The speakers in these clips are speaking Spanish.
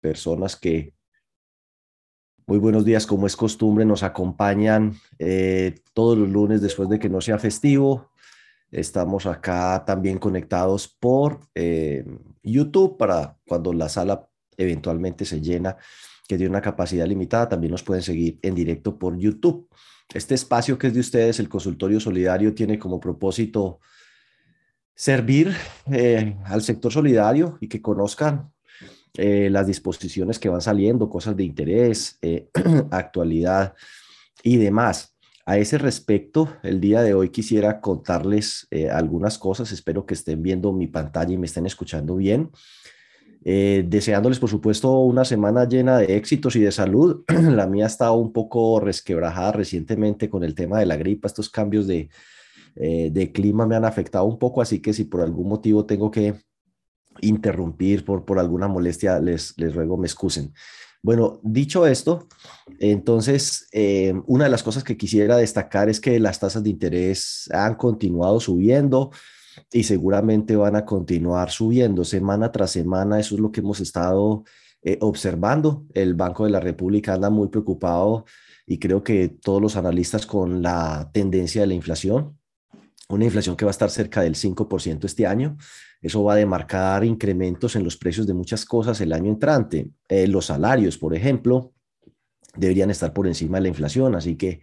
personas que muy buenos días, como es costumbre, nos acompañan eh, todos los lunes después de que no sea festivo. Estamos acá también conectados por eh, YouTube para cuando la sala eventualmente se llena, que tiene una capacidad limitada, también nos pueden seguir en directo por YouTube. Este espacio que es de ustedes, el consultorio solidario, tiene como propósito servir eh, al sector solidario y que conozcan eh, las disposiciones que van saliendo, cosas de interés, eh, actualidad y demás. A ese respecto, el día de hoy quisiera contarles algunas cosas. Espero que estén viendo mi pantalla y me estén escuchando bien. Eh, deseándoles, por supuesto, una semana llena de éxitos y de salud. La mía estado un poco resquebrajada recientemente con el tema de la gripa. Estos cambios de, eh, de clima me han afectado un poco, así que si por algún motivo tengo que interrumpir por, por alguna molestia, les, les ruego me excusen. Bueno, dicho esto, entonces, eh, una de las cosas que quisiera destacar es que las tasas de interés han continuado subiendo y seguramente van a continuar subiendo semana tras semana. Eso es lo que hemos estado eh, observando. El Banco de la República anda muy preocupado y creo que todos los analistas con la tendencia de la inflación, una inflación que va a estar cerca del 5% este año. Eso va a demarcar incrementos en los precios de muchas cosas el año entrante. Eh, los salarios, por ejemplo, deberían estar por encima de la inflación, así que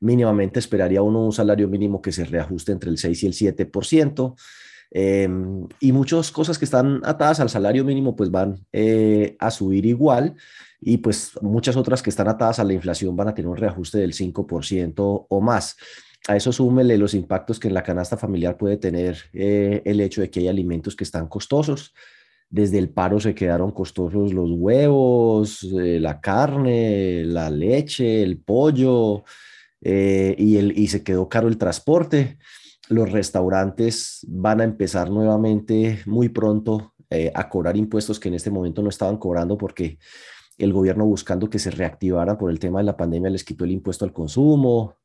mínimamente esperaría uno un salario mínimo que se reajuste entre el 6 y el 7%. Eh, y muchas cosas que están atadas al salario mínimo pues van eh, a subir igual y pues muchas otras que están atadas a la inflación van a tener un reajuste del 5% o más. A eso súmele los impactos que en la canasta familiar puede tener eh, el hecho de que hay alimentos que están costosos. Desde el paro se quedaron costosos los huevos, la carne, la leche, el pollo, eh, y, y se quedó caro el transporte. Los restaurantes van a empezar nuevamente muy pronto eh, a cobrar impuestos que en este momento no estaban cobrando porque el gobierno buscando que se reactivara por el tema de la pandemia les quitó el impuesto al consumo.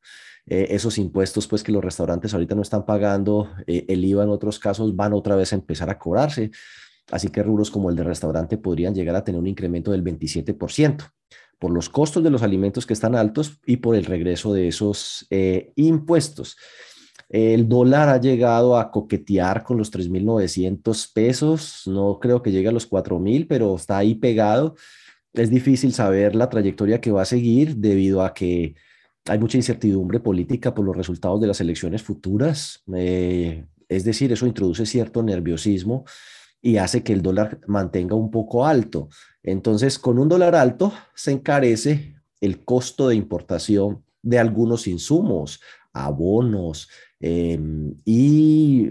Eh, esos impuestos pues que los restaurantes ahorita no están pagando, el IVA en otros casos van otra vez a empezar a cobrarse. Así que rubros como el de restaurante podrían llegar a tener un incremento del 27% por los costos de los alimentos que están altos y por el regreso de esos eh, impuestos. El dólar ha llegado a coquetear con los 3.900 pesos, no creo que llegue a los 4.000, pero está ahí pegado. Es difícil saber la trayectoria que va a seguir debido a que hay mucha incertidumbre política por los resultados de las elecciones futuras. Eh, es decir, eso introduce cierto nerviosismo y hace que el dólar mantenga un poco alto. Entonces, con un dólar alto se encarece el costo de importación de algunos insumos, abonos em, y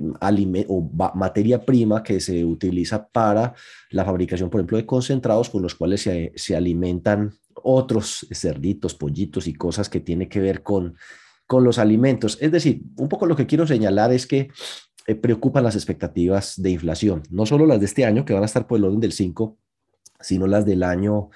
o materia prima que se utiliza para la fabricación, por ejemplo, de concentrados con los cuales se, se alimentan otros cerditos, pollitos y cosas que tiene que ver con, con los alimentos. Es decir, un poco lo que quiero señalar es que eh, preocupan las expectativas de inflación, no solo las de este año, que van a estar por el orden del 5, sino las del año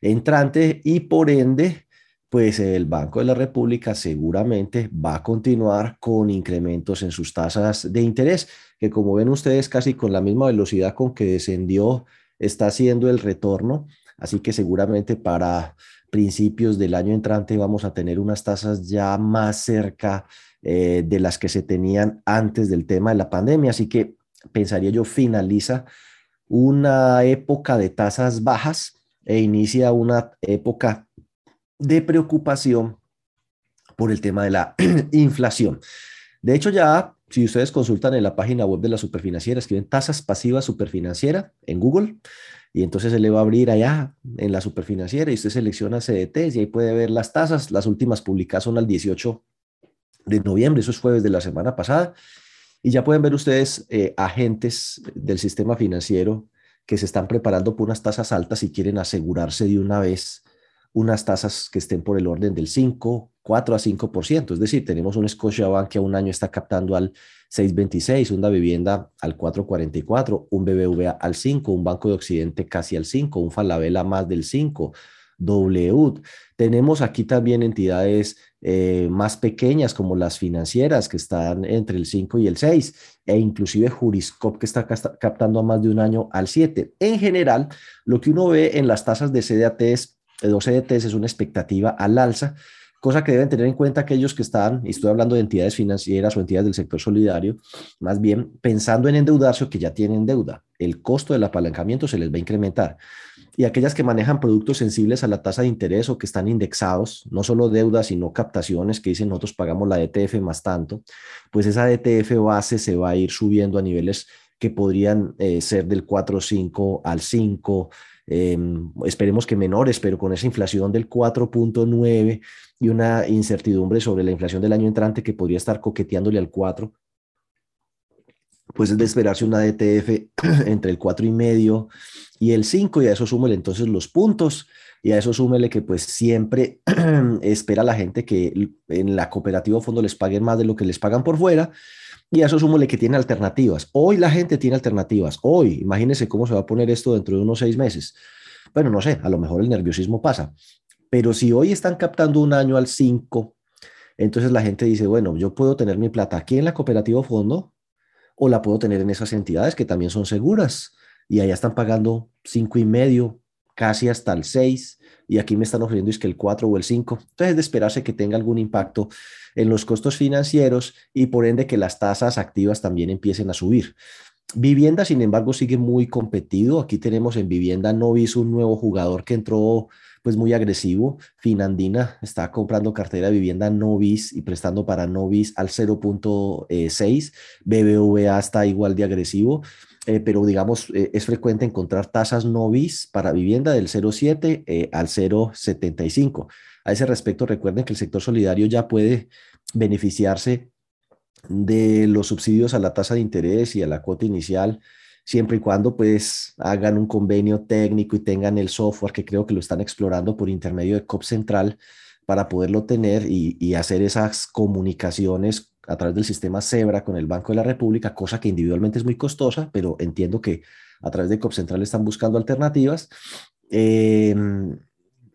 entrante y por ende, pues el Banco de la República seguramente va a continuar con incrementos en sus tasas de interés, que como ven ustedes casi con la misma velocidad con que descendió, está haciendo el retorno. Así que seguramente para principios del año entrante vamos a tener unas tasas ya más cerca eh, de las que se tenían antes del tema de la pandemia. Así que pensaría yo finaliza una época de tasas bajas e inicia una época de preocupación por el tema de la inflación. De hecho, ya si ustedes consultan en la página web de la superfinanciera, escriben tasas pasivas superfinanciera en Google y entonces se le va a abrir allá en la superfinanciera y usted selecciona CDTs y ahí puede ver las tasas. Las últimas publicadas son al 18 de noviembre, eso es jueves de la semana pasada. Y ya pueden ver ustedes eh, agentes del sistema financiero que se están preparando por unas tasas altas y quieren asegurarse de una vez unas tasas que estén por el orden del 5, 4 a 5%. Es decir, tenemos un Scotiabank que a un año está captando al 6.26, una vivienda al 4.44, un BBVA al 5, un Banco de Occidente casi al 5, un Falabella más del 5, W. Tenemos aquí también entidades eh, más pequeñas como las financieras que están entre el 5 y el 6 e inclusive Juriscop que está captando a más de un año al 7. En general, lo que uno ve en las tasas de CDATs, de dos CDTs es una expectativa al alza, cosa que deben tener en cuenta aquellos que están, y estoy hablando de entidades financieras o entidades del sector solidario, más bien pensando en endeudarse o que ya tienen deuda. El costo del apalancamiento se les va a incrementar y aquellas que manejan productos sensibles a la tasa de interés o que están indexados, no solo deudas, sino captaciones que dicen nosotros pagamos la DTF más tanto, pues esa DTF base se va a ir subiendo a niveles que podrían eh, ser del 4,5 al 5, em, esperemos que menores, pero con esa inflación del 4.9 y una incertidumbre sobre la inflación del año entrante que podría estar coqueteándole al 4, pues es de esperarse una DTF entre el 4,5 y el 5, y a eso súmele entonces los puntos, y a eso súmele que pues siempre espera la gente que en la cooperativa fondo les paguen más de lo que les pagan por fuera, y a eso súmele que tiene alternativas. Hoy la gente tiene alternativas, hoy, imagínense cómo se va a poner esto dentro de unos seis meses. Bueno, no sé, a lo mejor el nerviosismo pasa, pero si hoy están captando un año al 5, entonces la gente dice, bueno, yo puedo tener mi plata aquí en la cooperativa fondo o la puedo tener en esas entidades que también son seguras y allá están pagando cinco y medio, casi hasta el 6 y aquí me están ofreciendo es que el 4 o el 5. Entonces es de esperarse que tenga algún impacto en los costos financieros y por ende que las tasas activas también empiecen a subir. Vivienda, sin embargo, sigue muy competido. Aquí tenemos en Vivienda Novis un nuevo jugador que entró pues muy agresivo. Finandina está comprando cartera de vivienda Novis y prestando para Novis al 0.6. BBVA está igual de agresivo. Eh, pero digamos, eh, es frecuente encontrar tasas novis para vivienda del 0,7 eh, al 0,75. A ese respecto, recuerden que el sector solidario ya puede beneficiarse de los subsidios a la tasa de interés y a la cuota inicial, siempre y cuando pues hagan un convenio técnico y tengan el software que creo que lo están explorando por intermedio de COP Central para poderlo tener y hacer esas comunicaciones a través del sistema Zebra con el Banco de la República, cosa que individualmente es muy costosa, pero entiendo que a través de COP Central están buscando alternativas. Em,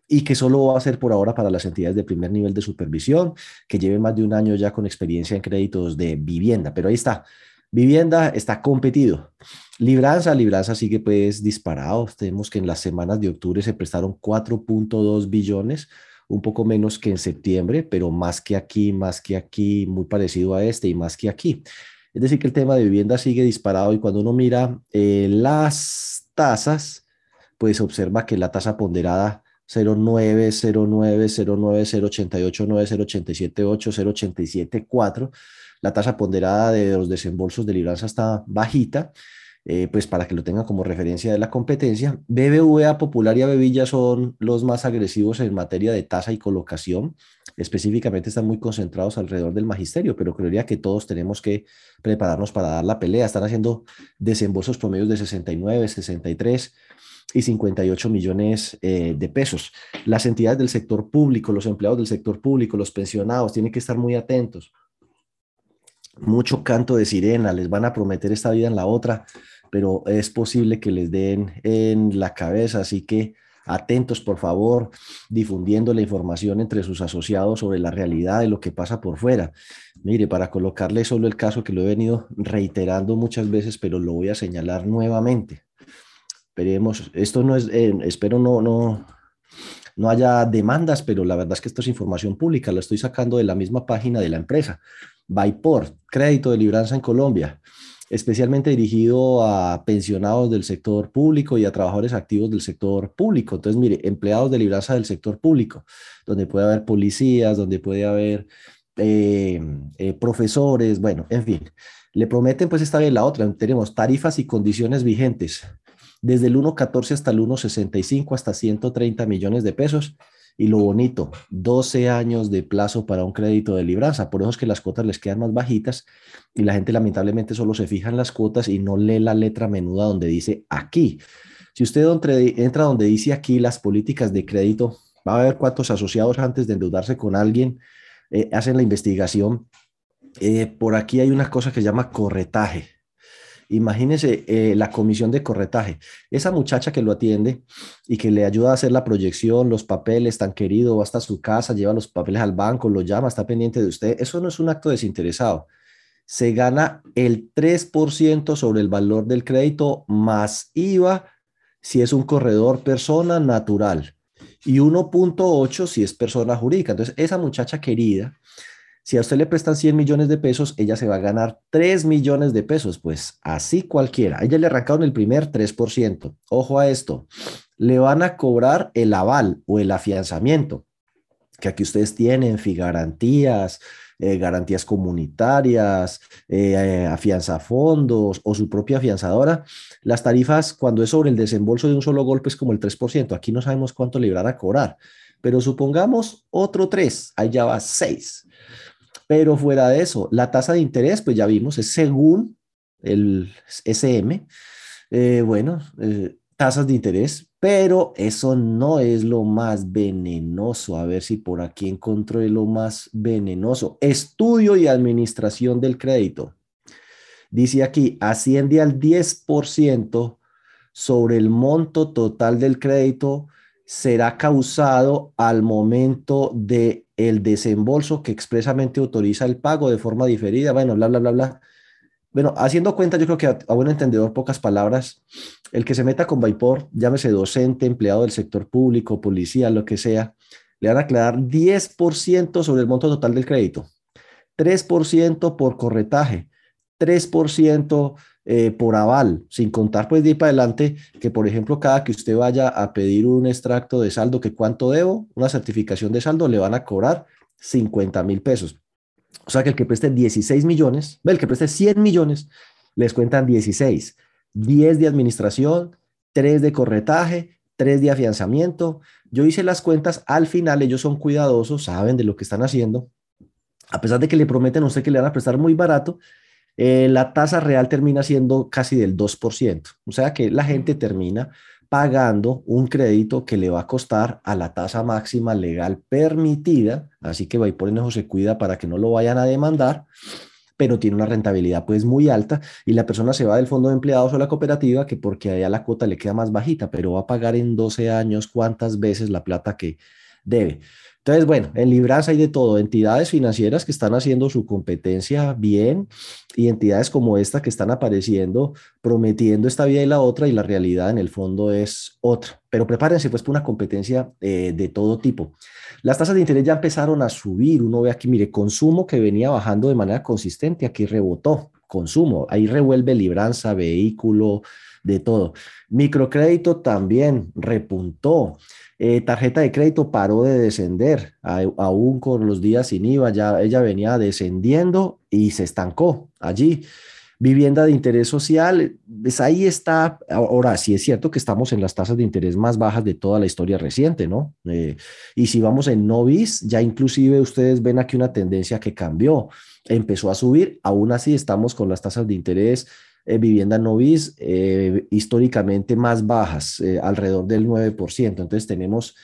y que solo va a ser por ahora para las entidades de primer nivel de supervisión, que lleven más de un año ya con experiencia en créditos de vivienda. Pero ahí está, vivienda está competido. Libranza, Libranza sigue pues disparado. Tenemos que en las semanas de octubre se prestaron 4.2 billones un poco menos que en septiembre, pero más que aquí, más que aquí, muy parecido a este y más que aquí. Es decir, que el tema de vivienda sigue disparado y cuando uno mira eh, las tasas, pues observa que la tasa ponderada 0,9, 0,9, 0,9, 0,88, 9, 0,87, 8, 0,87, 4. La tasa ponderada de los desembolsos de libranza está bajita eh, pues para que lo tengan como referencia de la competencia. BBVA, Popular y Avevilla son los más agresivos en materia de tasa y colocación. Específicamente están muy concentrados alrededor del magisterio, pero creería que todos tenemos que prepararnos para dar la pelea. Están haciendo desembolsos promedios de 69, 63 y 58 millones eh, de pesos. Las entidades del sector público, los empleados del sector público, los pensionados, tienen que estar muy atentos. Mucho canto de sirena, les van a prometer esta vida en la otra pero es posible que les den en la cabeza, así que atentos por favor, difundiendo la información entre sus asociados sobre la realidad de lo que pasa por fuera. Mire, para colocarle solo el caso que lo he venido reiterando muchas veces, pero lo voy a señalar nuevamente. Esperemos, esto no es, eh, espero no, no, no haya demandas, pero la verdad es que esto es información pública, la estoy sacando de la misma página de la empresa. Byport, crédito de libranza en Colombia especialmente dirigido a pensionados del sector público y a trabajadores activos del sector público. Entonces, mire, empleados de libranza del sector público, donde puede haber policías, donde puede haber eh, eh, profesores, bueno, en fin. Le prometen pues esta vez la otra, tenemos tarifas y condiciones vigentes, desde el 1.14 hasta el 1.65 hasta 130 millones de pesos y lo bonito, 12 años de plazo para un crédito de libranza. Por eso es que las cuotas les quedan más bajitas y la gente lamentablemente solo se fija en las cuotas y no lee la letra menuda donde dice aquí. Si usted entra donde dice aquí las políticas de crédito, va a ver cuántos asociados antes de endeudarse con alguien eh, hacen la investigación. Eh, por aquí hay una cosa que se llama corretaje. Imagínese eh, la comisión de corretaje. Esa muchacha que lo atiende y que le ayuda a hacer la proyección, los papeles, tan querido, va hasta su casa, lleva los papeles al banco, lo llama, está pendiente de usted. Eso no es un acto desinteresado. Se gana el 3% sobre el valor del crédito más IVA si es un corredor persona natural y 1.8 si es persona jurídica. Entonces, esa muchacha querida si a usted le prestan 100 millones de pesos, ella se va a ganar 3 millones de pesos, pues así cualquiera. A ella le arrancaron el primer 3%. Ojo a esto, le van a cobrar el aval o el afianzamiento, que aquí ustedes tienen, garantías, eh, garantías comunitarias, eh, afianza fondos o su propia afianzadora. Las tarifas, cuando es sobre el desembolso de un solo golpe, es como el 3%. Aquí no sabemos cuánto le van a cobrar, pero supongamos otro 3, ahí ya va 6. Pero fuera de eso, la tasa de interés, pues ya vimos, es según el SM. Eh, bueno, eh, tasas de interés, pero eso no es lo más venenoso. A ver si por aquí encontré lo más venenoso. Estudio y administración del crédito. Dice aquí, asciende al 10% sobre el monto total del crédito será causado al momento de el desembolso que expresamente autoriza el pago de forma diferida, bueno, bla, bla, bla, bla. Bueno, haciendo cuenta, yo creo que a, buen entendedor, pocas palabras, el que se meta con Vaipor, llámese docente, empleado del sector público, policía, lo que sea, le van a aclarar 10% sobre el monto total del crédito, 3% por corretaje, 3% eh, por aval, sin contar pues de ahí para adelante que, por ejemplo, cada que usted vaya a pedir un extracto de saldo, que cuánto debo, una certificación de saldo, le van a cobrar 50 mil pesos. O sea que el que preste 16 millones, el que preste 100 millones, les cuentan 16, 10 de administración, 3 de corretaje, 3 de afianzamiento. Yo hice las cuentas, al final ellos son cuidadosos, saben de lo que están haciendo. A pesar de que le prometen a usted que le van a prestar muy barato, eh, la tasa real termina siendo casi del 2%. O sea que la gente termina pagando un crédito que le va a costar a la tasa máxima legal permitida, así que por eso se cuida para que no lo vayan a demandar, pero tiene una rentabilidad pues muy alta y la persona se va del fondo de empleados o la cooperativa que porque allá la cuota le queda más bajita, pero va a pagar en 12 años cuántas veces la plata que debe. Entonces, bueno, en Libras hay de todo, entidades financieras que están haciendo su competencia bien y entidades como esta que están apareciendo prometiendo esta vía y la otra y la realidad en el fondo es otra. Pero prepárense pues para una competencia eh, de todo tipo. Las tasas de interés ya empezaron a subir. Uno ve aquí, mire, consumo que venía bajando de manera consistente, aquí rebotó. Consumo, ahí revuelve libranza, vehículo, de todo. Microcrédito también repuntó. Eh, tarjeta de crédito paró de descender, aún con los días sin IVA, ya ella venía descendiendo y se estancó allí. Vivienda de interés social, pues ahí está. Ahora, sí es cierto que estamos en las tasas de interés más bajas de toda la historia reciente, ¿no? Eh, y si vamos en Novis, ya inclusive ustedes ven aquí una tendencia que cambió, empezó a subir, aún así estamos con las tasas de interés eh, vivienda novis eh, históricamente más bajas, eh, alrededor del 9%. Entonces tenemos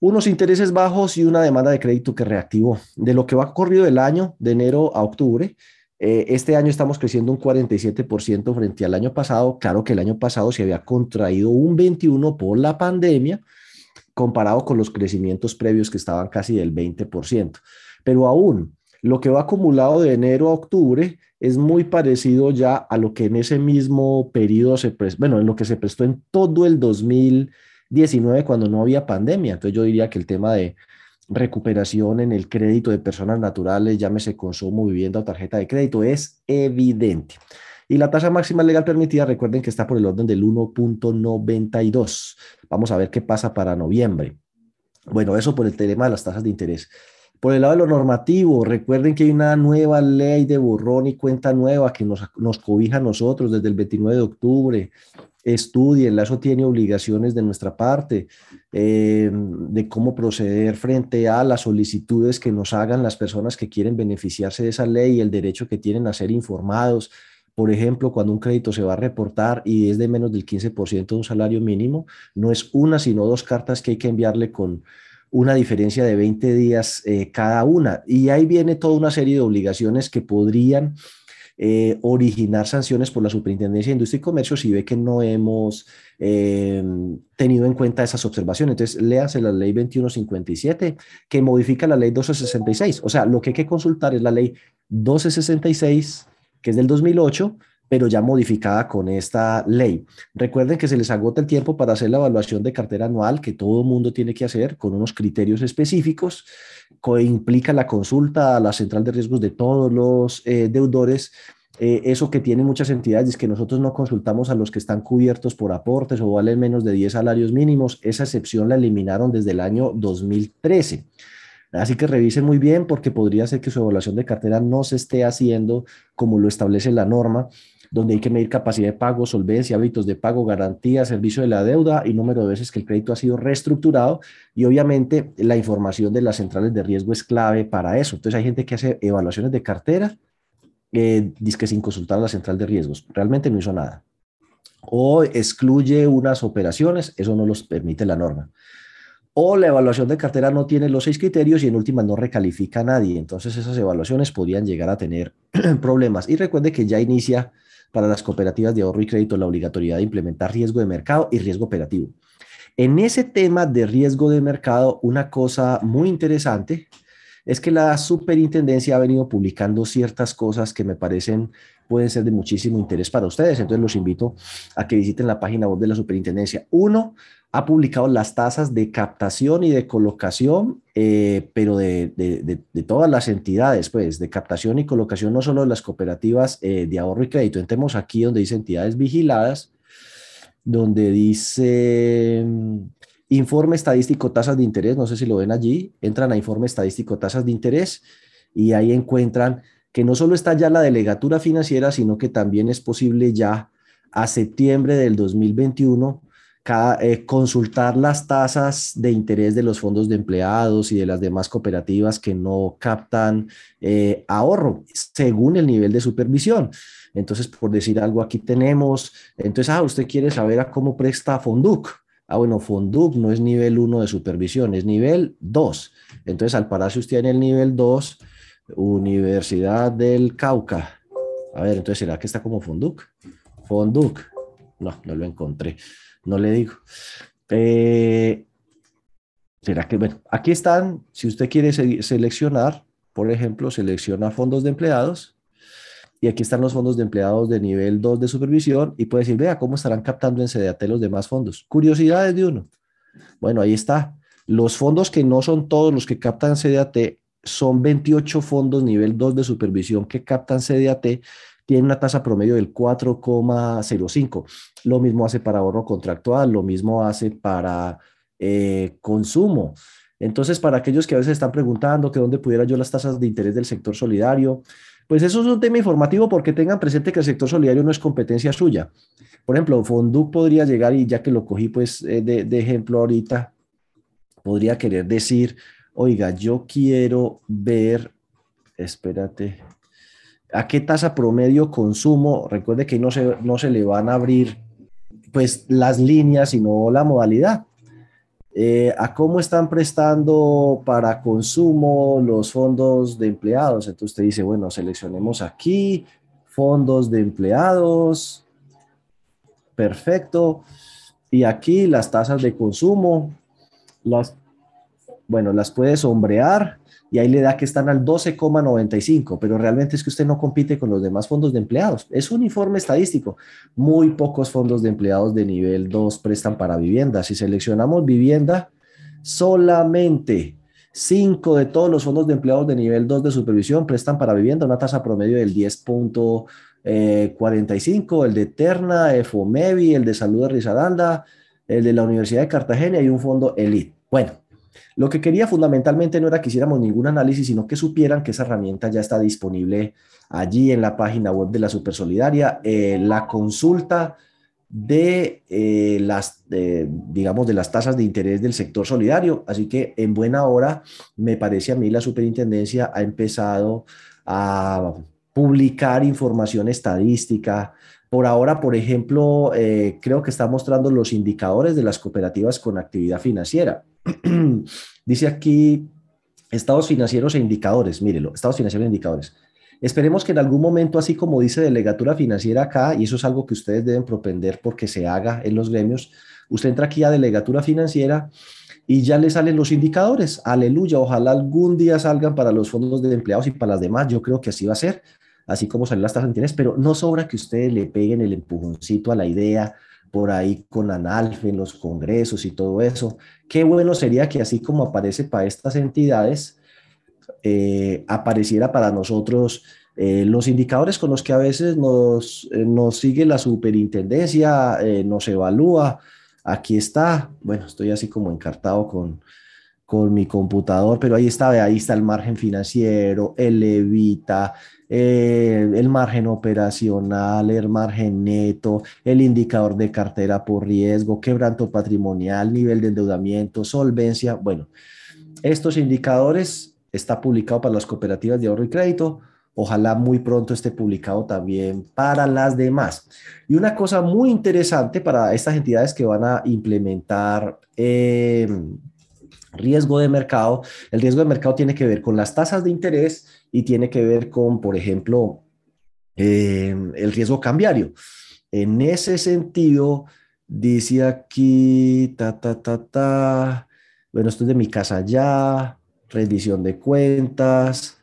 unos intereses bajos y una demanda de crédito que reactivó. De lo que va corrido del año, de enero a octubre, este año estamos creciendo un 47% frente al año pasado. Claro que el año pasado se había contraído un 21% por la pandemia, comparado con los crecimientos previos que estaban casi del 20%. Pero aún lo que va acumulado de enero a octubre es muy parecido ya a lo que en ese mismo periodo se prestó, bueno, en lo que se prestó en todo el 2019 cuando no había pandemia. Entonces yo diría que el tema de recuperación en el crédito de personas naturales, llámese consumo, vivienda o tarjeta de crédito, es evidente. Y la tasa máxima legal permitida, recuerden que está por el orden del 1.92. Vamos a ver qué pasa para noviembre. Bueno, eso por el tema de las tasas de interés. Por el lado de lo normativo, recuerden que hay una nueva ley de borrón y cuenta nueva que nos, nos cobija a nosotros desde el 29 de octubre. Estudienla, eso tiene obligaciones de nuestra parte, eh, de cómo proceder frente a las solicitudes que nos hagan las personas que quieren beneficiarse de esa ley y el derecho que tienen a ser informados. Por ejemplo, cuando un crédito se va a reportar y es de menos del 15% de un salario mínimo, no es una, sino dos cartas que hay que enviarle con, una diferencia de 20 días eh, cada una. Y ahí viene toda una serie de obligaciones que podrían eh, originar sanciones por la Superintendencia de Industria y Comercio si ve que no hemos eh, tenido en cuenta esas observaciones. Entonces, léase la ley 2157 que modifica la ley 1266. O sea, lo que hay que consultar es la ley 1266, que es del 2008, pero ya modificada con esta ley. Recuerden que se les agota el tiempo para hacer la evaluación de cartera anual que todo mundo tiene que hacer con unos criterios específicos, que implica la consulta a la central de riesgos de todos los eh, deudores. Eh, eso que tienen muchas entidades es que nosotros no consultamos a los que están cubiertos por aportes o valen menos de 10 salarios mínimos. Esa excepción la eliminaron desde el año 2013. Así que revisen muy bien porque podría ser que su evaluación de cartera no se esté haciendo como lo establece la norma donde hay que medir capacidad de pago, solvencia, hábitos de pago, garantía, servicio de la deuda y número de veces que el crédito ha sido reestructurado. Y obviamente la información de las centrales de riesgo es clave para eso. Entonces hay gente que hace evaluaciones de cartera, eh, dice que sin consultar a la central de riesgos. Realmente no hizo nada. O excluye unas operaciones, eso no los permite la norma o la evaluación de cartera no tiene los seis criterios y en última no recalifica a nadie. Entonces esas evaluaciones podrían llegar a tener problemas. Y recuerde que ya inicia para las cooperativas de ahorro y crédito la obligatoriedad de implementar riesgo de mercado y riesgo operativo. En ese tema de riesgo de mercado, una cosa muy interesante es que la superintendencia ha venido publicando ciertas cosas que me parecen pueden ser de muchísimo interés para ustedes. Entonces los invito a que visiten la página web de la superintendencia. Uno, ha publicado las tasas de captación y de colocación, eh, pero de, de, todas las entidades, pues, de captación y colocación, no solo de las cooperativas eh, de ahorro y crédito. Entremos aquí donde dice entidades vigiladas, donde dice mm, informe estadístico tasas de interés, no sé si lo ven allí, entran a informe estadístico tasas de interés y ahí encuentran que no solo está ya la delegatura financiera, sino que también es posible ya a septiembre del 2021 eh, consultar las tasas de interés de los fondos de empleados y de las demás cooperativas que no captan eh, ahorro según el nivel de supervisión. Entonces, por decir algo, aquí tenemos, entonces, ah, usted quiere saber a cómo presta Fonduc. Ah, bueno, Fonduc no es nivel 1 de supervisión, es nivel 2. Entonces, al pararse usted en el nivel 2, Universidad del Cauca. A ver, entonces, ¿será que está como Fonduc? Fonduc. No, no lo encontré no le digo. Eh, ¿Será que, bueno, aquí están, si usted quiere seleccionar, por ejemplo, selecciona fondos de empleados y aquí están los fondos de empleados de nivel 2 de supervisión y puede decir, vea cómo estarán captando en CDAT los demás fondos. Curiosidades de uno. Bueno, ahí está. Los fondos que no son todos los que captan CDAT son 28 fondos nivel 2 de supervisión que captan CDAT tiene una tasa promedio del 4,05. Lo mismo hace para ahorro contractual, lo mismo hace para eh, consumo. Entonces, para aquellos que a veces están preguntando que dónde pudiera yo las tasas de interés del sector solidario, pues eso es un tema informativo porque tengan presente que el sector solidario no es competencia suya. Por ejemplo, Fonduc podría llegar y ya que lo cogí pues eh, de, de ejemplo ahorita, podría querer decir, oiga, yo quiero ver, espérate, a qué tasa promedio consumo, recuerde que no se, no se le van a abrir pues las líneas, sino la modalidad. Eh, a cómo están prestando para consumo los fondos de empleados. Entonces usted dice, bueno, seleccionemos aquí fondos de empleados. Perfecto. Y aquí las tasas de consumo, las, bueno, las puede sombrear y ahí le da que están al 12,95, pero realmente es que usted no compite con los demás fondos de empleados. Es un informe estadístico. Muy pocos fondos de empleados de nivel 2 prestan para vivienda. Si seleccionamos vivienda, solamente 5 de todos los fondos de empleados de nivel 2 de supervisión prestan para vivienda, una tasa promedio del 10.45, eh, el de Terna, FOMEVI, el de Salud de Risaralda, el de la Universidad de Cartagena y un fondo Elite. Bueno, lo que quería fundamentalmente no era que hiciéramos ningún análisis, sino que supieran que esa herramienta ya está disponible allí en la página web de la Supersolidaria. Eh, la consulta de eh, las, digamos, de las tasas de interés del sector solidario. Así que en buena hora, me parece a mí, la superintendencia ha empezado a publicar información estadística. Por ahora, por ejemplo, eh, creo que está mostrando los indicadores de las cooperativas con actividad financiera. Dice aquí estados financieros e indicadores, mírelo, estados financieros e indicadores. Esperemos que en algún momento, así como dice delegatura financiera acá, y eso es algo que ustedes deben propender porque se haga en los gremios, usted entra aquí a delegatura financiera y ya le salen los indicadores. Aleluya, ojalá algún día salgan para los fondos de empleados y para las demás. Yo creo que así va a ser, así como salen las tasas de pero no sobra que ustedes le peguen el empujoncito a la idea por ahí con Analfe en los congresos y todo eso. Qué bueno sería que así como aparece para estas entidades, eh, apareciera para nosotros eh, los indicadores con los que a veces nos, eh, nos sigue la superintendencia, nos evalúa. Aquí está, bueno, estoy así como encartado con, con mi computador, pero ahí está, ahí está el margen financiero, el evita, el margen operacional, el margen neto, el indicador de cartera por riesgo, quebranto patrimonial, nivel de endeudamiento, solvencia. Bueno, estos indicadores está publicado para las cooperativas de ahorro y crédito. Ojalá muy pronto esté publicado también para las demás. Y una cosa muy interesante para estas entidades que van a implementar eh, riesgo de mercado, el riesgo de mercado tiene que ver con las tasas de interés y tiene que ver con, por ejemplo, eh, el riesgo cambiario. En ese sentido, dice aquí, ta, ta, ta, ta, bueno, esto es de mi casa ya, rendición de cuentas,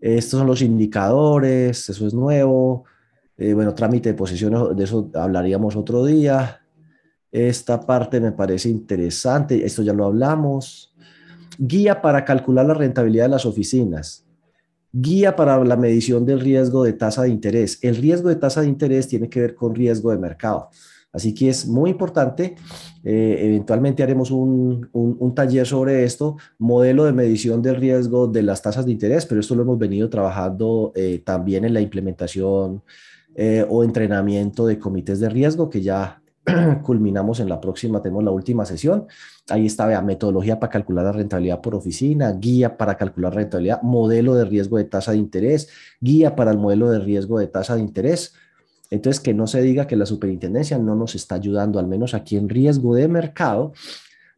estos son los indicadores, eso es nuevo, eh, bueno, trámite de posiciones, de eso hablaríamos otro día. Esta parte me parece interesante, esto ya lo hablamos. Guía para calcular la rentabilidad de las oficinas. Guía para la medición del riesgo de tasa de interés. El riesgo de tasa de interés tiene que ver con riesgo de mercado. Así que es muy importante. Eh, eventualmente haremos un, taller sobre esto, modelo de medición del riesgo de las tasas de interés, pero esto lo hemos venido trabajando eh, también en la implementación eh, o entrenamiento de comités de riesgo que ya culminamos en la próxima, tenemos la última sesión. Ahí está, vea, metodología para calcular la rentabilidad por oficina, guía para calcular rentabilidad, modelo de riesgo de tasa de interés, guía para el modelo de riesgo de tasa de interés entonces, que no se diga que la superintendencia no nos está ayudando, al menos aquí en riesgo de mercado,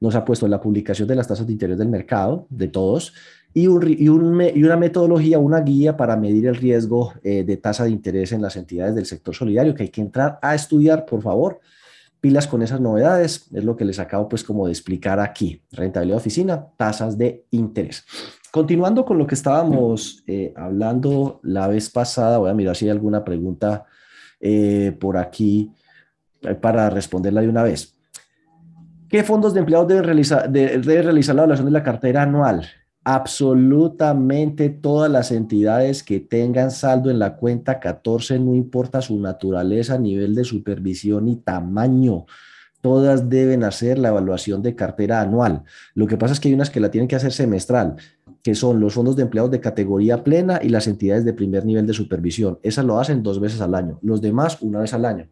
nos ha puesto la publicación de las tasas de interés del mercado, de todos, y, una metodología, una guía para medir el riesgo eh, de tasa de interés en las entidades del sector solidario, que hay que entrar a estudiar, por favor. Pilas con esas novedades, es lo que les acabo pues como de explicar aquí. Rentabilidad de oficina, tasas de interés. Continuando con lo que estábamos eh, hablando la vez pasada, voy a mirar si hay alguna pregunta eh, por aquí eh, para responderla de una vez. ¿Qué fondos de empleados deben realizar, realizar la evaluación de la cartera anual? Absolutamente todas las entidades que tengan saldo en la cuenta 14, no importa su naturaleza, nivel de supervisión y tamaño todas deben hacer la evaluación de cartera anual. Lo que pasa es que hay unas que la tienen que hacer semestral, que son los fondos de empleados de categoría plena y las entidades de primer nivel de supervisión. Esas lo hacen dos veces al año, los demás una vez al año.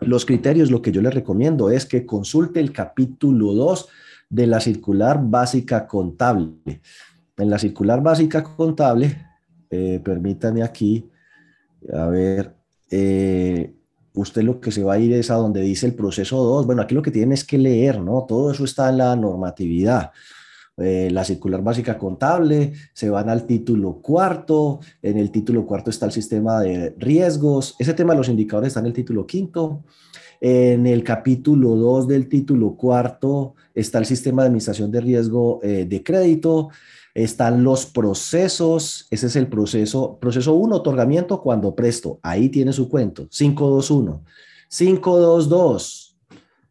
Los criterios, lo que yo les recomiendo es que consulte el capítulo 2 de la circular básica contable. En la circular básica contable, eh, permítanme aquí, a ver, eh, usted lo que se va a ir es a donde dice el proceso 2. Bueno, aquí lo que tiene es que leer, ¿no? Todo eso está en la normatividad. Eh, la circular básica contable, se van al título cuarto, en el título cuarto está el sistema de riesgos, ese tema de los indicadores está en el título quinto, en el capítulo 2 del título cuarto está el sistema de administración de riesgo eh, de crédito, están los procesos, ese es el proceso, proceso 1, otorgamiento cuando presto, ahí tiene su cuento, 521. 522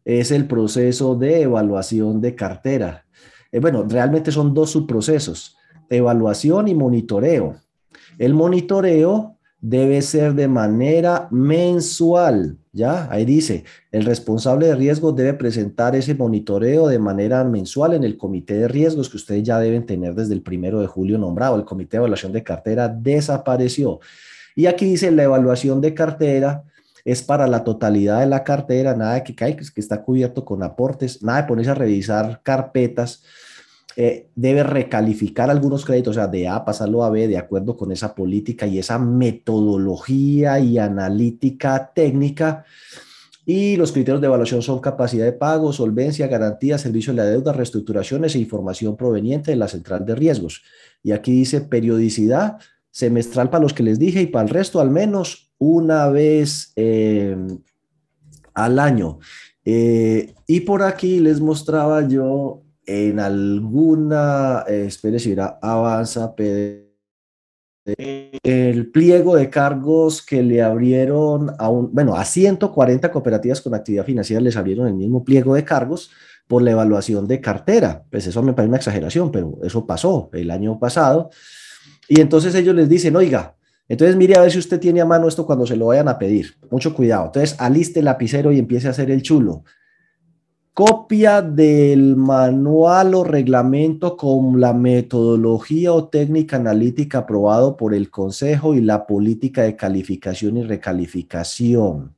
es el proceso de evaluación de cartera. Eh, bueno, realmente son dos subprocesos, evaluación y monitoreo. El monitoreo debe ser de manera mensual, ¿ya? Ahí dice, el responsable de riesgos debe presentar ese monitoreo de manera mensual en el comité de riesgos que ustedes ya deben tener desde el primero de julio nombrado. El comité de evaluación de cartera desapareció. Y aquí dice la evaluación de cartera es para la totalidad de la cartera, nada que cae, que está cubierto con aportes, nada de ponerse a revisar carpetas eh, debe recalificar algunos créditos, o sea, de A pasarlo a B de acuerdo con esa política y esa metodología y analítica técnica. Y los criterios de evaluación son capacidad de pago, solvencia, garantía, servicio de la deuda, reestructuraciones e información proveniente de la central de riesgos. Y aquí dice periodicidad, semestral para los que les dije y para el resto al menos una vez eh, al año. Eh, y por aquí les mostraba yo en alguna, eh, si era avanza, el pliego de cargos que le abrieron a un, bueno, a 140 cooperativas con actividad financiera les abrieron el mismo pliego de cargos por la evaluación de cartera. Pues eso me parece una exageración, pero eso pasó el año pasado. Y entonces ellos les dicen, oiga, entonces mire a ver si usted tiene a mano esto cuando se lo vayan a pedir. Mucho cuidado. Entonces aliste el lapicero y empiece a hacer el chulo. Copia del manual o reglamento con la metodología o técnica analítica aprobado por el Consejo y la política de calificación y recalificación.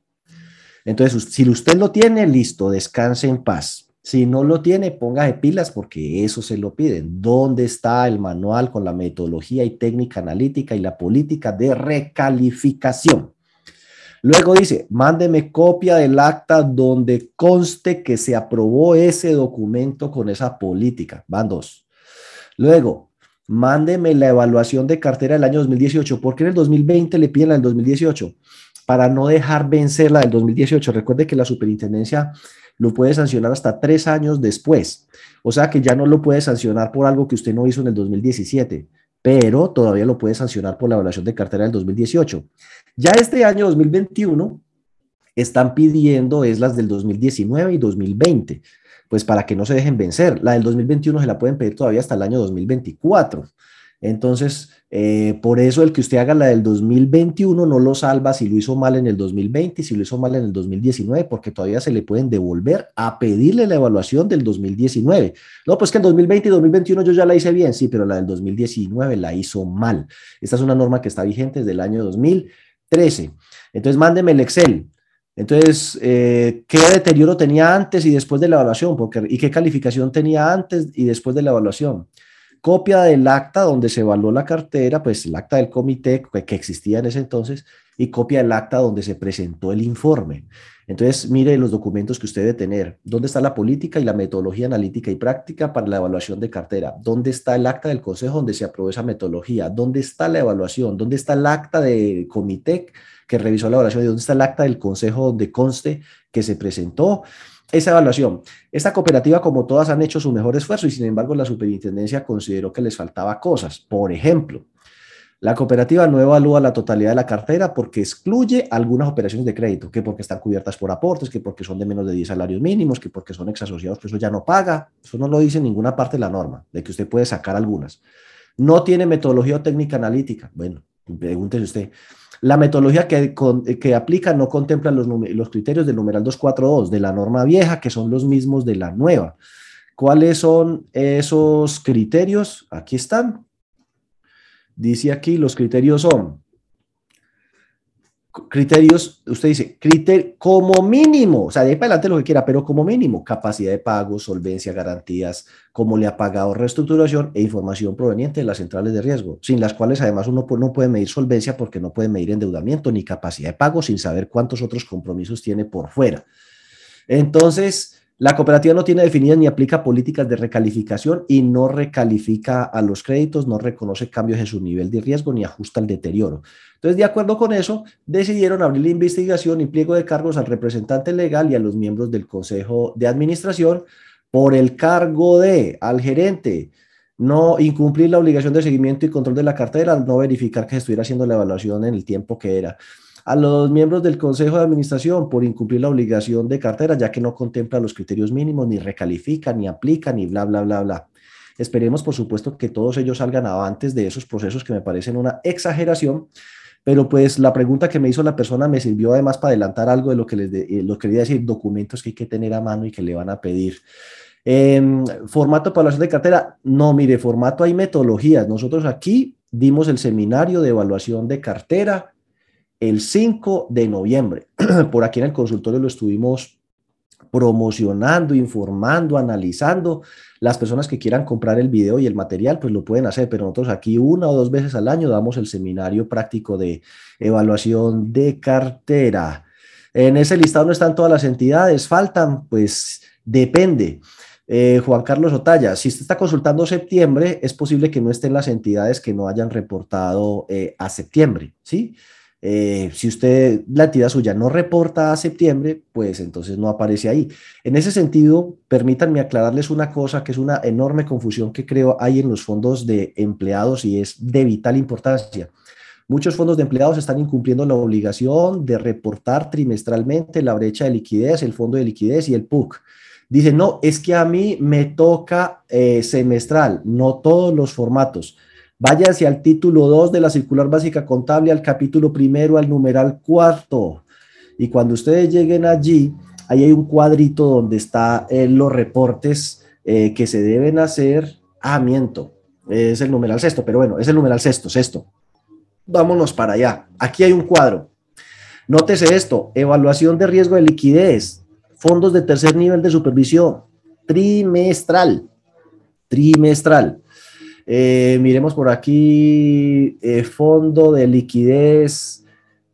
Entonces, si usted lo tiene, listo, descanse en paz. Si no lo tiene, ponga de pilas porque eso se lo piden. ¿Dónde está el manual con la metodología y técnica analítica y la política de recalificación? Luego dice, mándeme copia del acta donde conste que se aprobó ese documento con esa política. Van dos. Luego, mándeme la evaluación de cartera del año 2018. ¿Por qué en el 2020 le piden la del 2018? Para no dejar vencer la del 2018. Recuerde que la superintendencia lo puede sancionar hasta tres años después. O sea que ya no lo puede sancionar por algo que usted no hizo en el 2017, pero todavía lo puede sancionar por la evaluación de cartera del 2018. Ya este año 2021 están pidiendo es las del 2019 y 2020, pues para que no se dejen vencer. La del 2021 se la pueden pedir todavía hasta el año 2024. Entonces, eh, por eso el que usted haga la del 2021 no lo salva si lo hizo mal en el 2020 y si lo hizo mal en el 2019, porque todavía se le pueden devolver a pedirle la evaluación del 2019. No, pues que en 2020 y 2021 yo ya la hice bien, sí, pero la del 2019 la hizo mal. Esta es una norma que está vigente desde el año 2013. Entonces, mándeme el Excel. Entonces, eh, ¿qué deterioro tenía antes y después de la evaluación? Porque, ¿Y qué calificación tenía antes y después de la evaluación? Copia del acta donde se evaluó la cartera, pues el acta del comité que existía en ese entonces, y copia del acta donde se presentó el informe. Entonces, mire los documentos que usted debe tener. ¿Dónde está la política y la metodología analítica y práctica para la evaluación de cartera? ¿Dónde está el acta del consejo donde se aprobó esa metodología? ¿Dónde está la evaluación? ¿Dónde está el acta del comité que revisó la evaluación? ¿Y dónde está el acta del consejo donde conste que se presentó? Esa evaluación. Esta cooperativa, como todas, han hecho su mejor esfuerzo y sin embargo la superintendencia consideró que les faltaba cosas. Por ejemplo, la cooperativa no evalúa la totalidad de la cartera porque excluye algunas operaciones de crédito, que porque están cubiertas por aportes, que porque son de menos de 10 salarios mínimos, que porque son exasociados, que eso ya no paga. Eso no lo dice en ninguna parte de la norma, de que usted puede sacar algunas. No tiene metodología o técnica analítica. Bueno, pregúntese usted. La metodología que, que aplica no contempla los, los criterios del numeral 242 de la norma vieja, que son los mismos de la nueva. ¿Cuáles son esos criterios? Aquí están. Dice aquí, los criterios son criterios, usted dice, criterio, como mínimo, o sea, de ahí para adelante lo que quiera, pero como mínimo, capacidad de pago, solvencia, garantías, cómo le ha pagado reestructuración e información proveniente de las centrales de riesgo, sin las cuales además uno no puede medir solvencia porque no puede medir endeudamiento ni capacidad de pago sin saber cuántos otros compromisos tiene por fuera. Entonces, la cooperativa no tiene definidas ni aplica políticas de recalificación y no recalifica a los créditos, no reconoce cambios en su nivel de riesgo ni ajusta el deterioro. Entonces, de acuerdo con eso, decidieron abrir la investigación y pliego de cargos al representante legal y a los miembros del Consejo de Administración por el cargo de al gerente no incumplir la obligación de seguimiento y control de la cartera, no verificar que se estuviera haciendo la evaluación en el tiempo que era a los miembros del Consejo de Administración por incumplir la obligación de cartera, ya que no contempla los criterios mínimos, ni recalifica, ni aplica, ni bla, bla, bla, bla. Esperemos, por supuesto, que todos ellos salgan avantes de esos procesos que me parecen una exageración, pero pues la pregunta que me hizo la persona me sirvió además para adelantar algo de lo que les eh, lo quería decir, documentos que hay que tener a mano y que le van a pedir. Eh, formato para evaluación de cartera, no, mire, formato hay metodologías. Nosotros aquí dimos el seminario de evaluación de cartera el 5 de noviembre. Por aquí en el consultorio lo estuvimos promocionando, informando, analizando. Las personas que quieran comprar el video y el material, pues lo pueden hacer, pero nosotros aquí una o dos veces al año damos el seminario práctico de evaluación de cartera. En ese listado no están todas las entidades, faltan, pues depende. Eh, Juan Carlos Otaya, si usted está consultando septiembre, es posible que no estén las entidades que no hayan reportado eh, a septiembre, ¿sí? Eh, si usted, la entidad suya no reporta a septiembre, pues entonces no aparece ahí. En ese sentido, permítanme aclararles una cosa que es una enorme confusión que creo hay en los fondos de empleados y es de vital importancia. Muchos fondos de empleados están incumpliendo la obligación de reportar trimestralmente la brecha de liquidez, el fondo de liquidez y el PUC. Dicen, no, es que a mí me toca eh, semestral, no todos los formatos. Váyanse al título 2 de la circular básica contable, al capítulo primero, al numeral cuarto. Y cuando ustedes lleguen allí, ahí hay un cuadrito donde están eh, los reportes eh, que se deben hacer. Ah, miento, es el numeral sexto, pero bueno, es el numeral sexto, sexto. Vámonos para allá. Aquí hay un cuadro. Nótese esto, evaluación de riesgo de liquidez, fondos de tercer nivel de supervisión, trimestral, trimestral. Eh, miremos por aquí, eh, fondo de liquidez,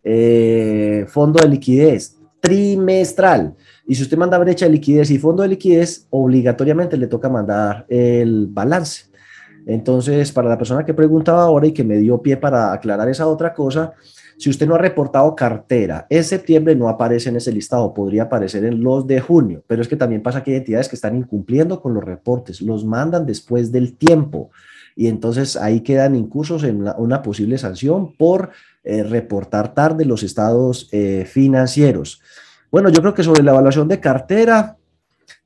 eh, fondo de liquidez, trimestral. Y si usted manda brecha de liquidez y fondo de liquidez, obligatoriamente le toca mandar el balance. Entonces, para la persona que preguntaba ahora y que me dio pie para aclarar esa otra cosa, si usted no ha reportado cartera, en septiembre no aparece en ese listado, podría aparecer en los de junio, pero es que también pasa que hay entidades que están incumpliendo con los reportes, los mandan después del tiempo y entonces ahí quedan incursos en una, posible sanción por eh, reportar tarde los estados eh, financieros. Bueno, yo creo que sobre la evaluación de cartera,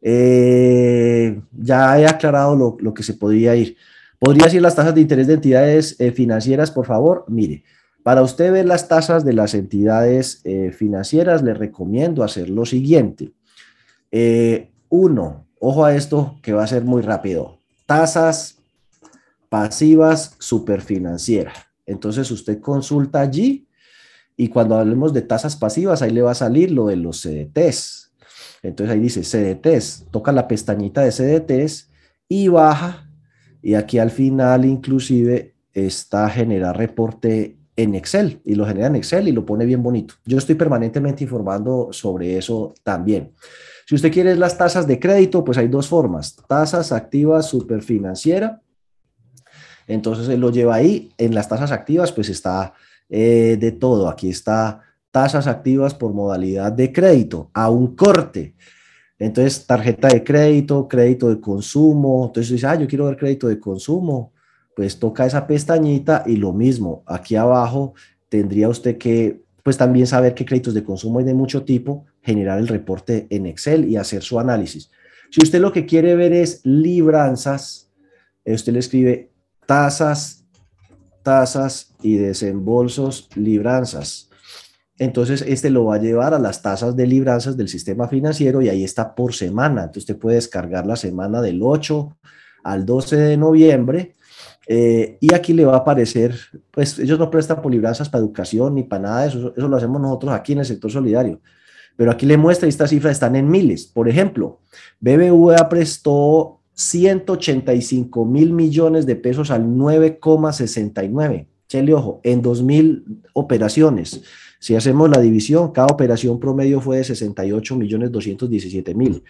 eh, ya he aclarado lo, lo, que se podría ir. ¿Podría decir las tasas de interés de entidades financieras, por favor? Mire, para usted ver las tasas de las entidades financieras, le recomiendo hacer lo siguiente. Uno, ojo a esto que va a ser muy rápido. Tasas pasivas superfinancieras. Entonces usted consulta allí y cuando hablemos de tasas pasivas, ahí le va a salir lo de los CDTs. Entonces ahí dice CDTs, toca la pestañita de CDTs y baja. Y aquí al final inclusive está generar reporte en Excel y lo genera en Excel y lo pone bien bonito. Yo estoy permanentemente informando sobre eso también. Si usted quiere las tasas de crédito, pues hay dos formas, tasas activas superfinanciera. Entonces él lo lleva ahí. En las tasas activas, pues está eh, de todo. Aquí está tasas activas por modalidad de crédito a un corte. Entonces, tarjeta de crédito, crédito de consumo. Entonces dice, ah, yo quiero ver crédito de consumo pues toca esa pestañita y lo mismo, aquí abajo tendría usted que, pues también saber qué créditos de consumo hay de mucho tipo, generar el reporte en Excel y hacer su análisis. Si usted lo que quiere ver es libranzas, usted le escribe tasas, tasas y desembolsos, libranzas. Entonces, este lo va a llevar a las tasas de libranzas del sistema financiero y ahí está por semana. Entonces, usted puede descargar la semana del 8 al 12 de noviembre eh, y aquí le va a aparecer, pues ellos no prestan polibrazas para educación ni para nada de eso, eso lo hacemos nosotros aquí en el sector solidario. Pero aquí le muestra, y estas cifras están en miles. Por ejemplo, BBVA prestó 185 mil millones de pesos al 9,69. Chele ojo, en 2.000 operaciones. Si hacemos la división, cada operación promedio fue de 68 millones 217 mil.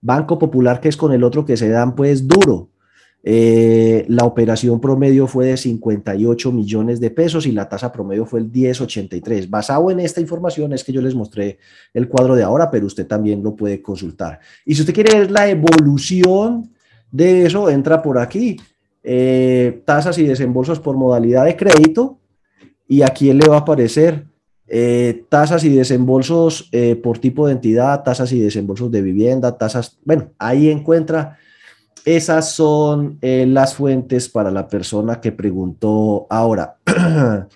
Banco Popular, que es con el otro que se dan, pues duro, eh, la operación promedio fue de 58 millones de pesos y la tasa promedio fue el 1083. Basado en esta información es que yo les mostré el cuadro de ahora, pero usted también lo puede consultar. Y si usted quiere ver la evolución de eso, entra por aquí. Eh, tasas y desembolsos por modalidad de crédito y aquí le va a aparecer eh, tasas y desembolsos por tipo de entidad, tasas y desembolsos de vivienda, tasas, bueno, ahí encuentra esas son eh, las fuentes para la persona que preguntó ahora.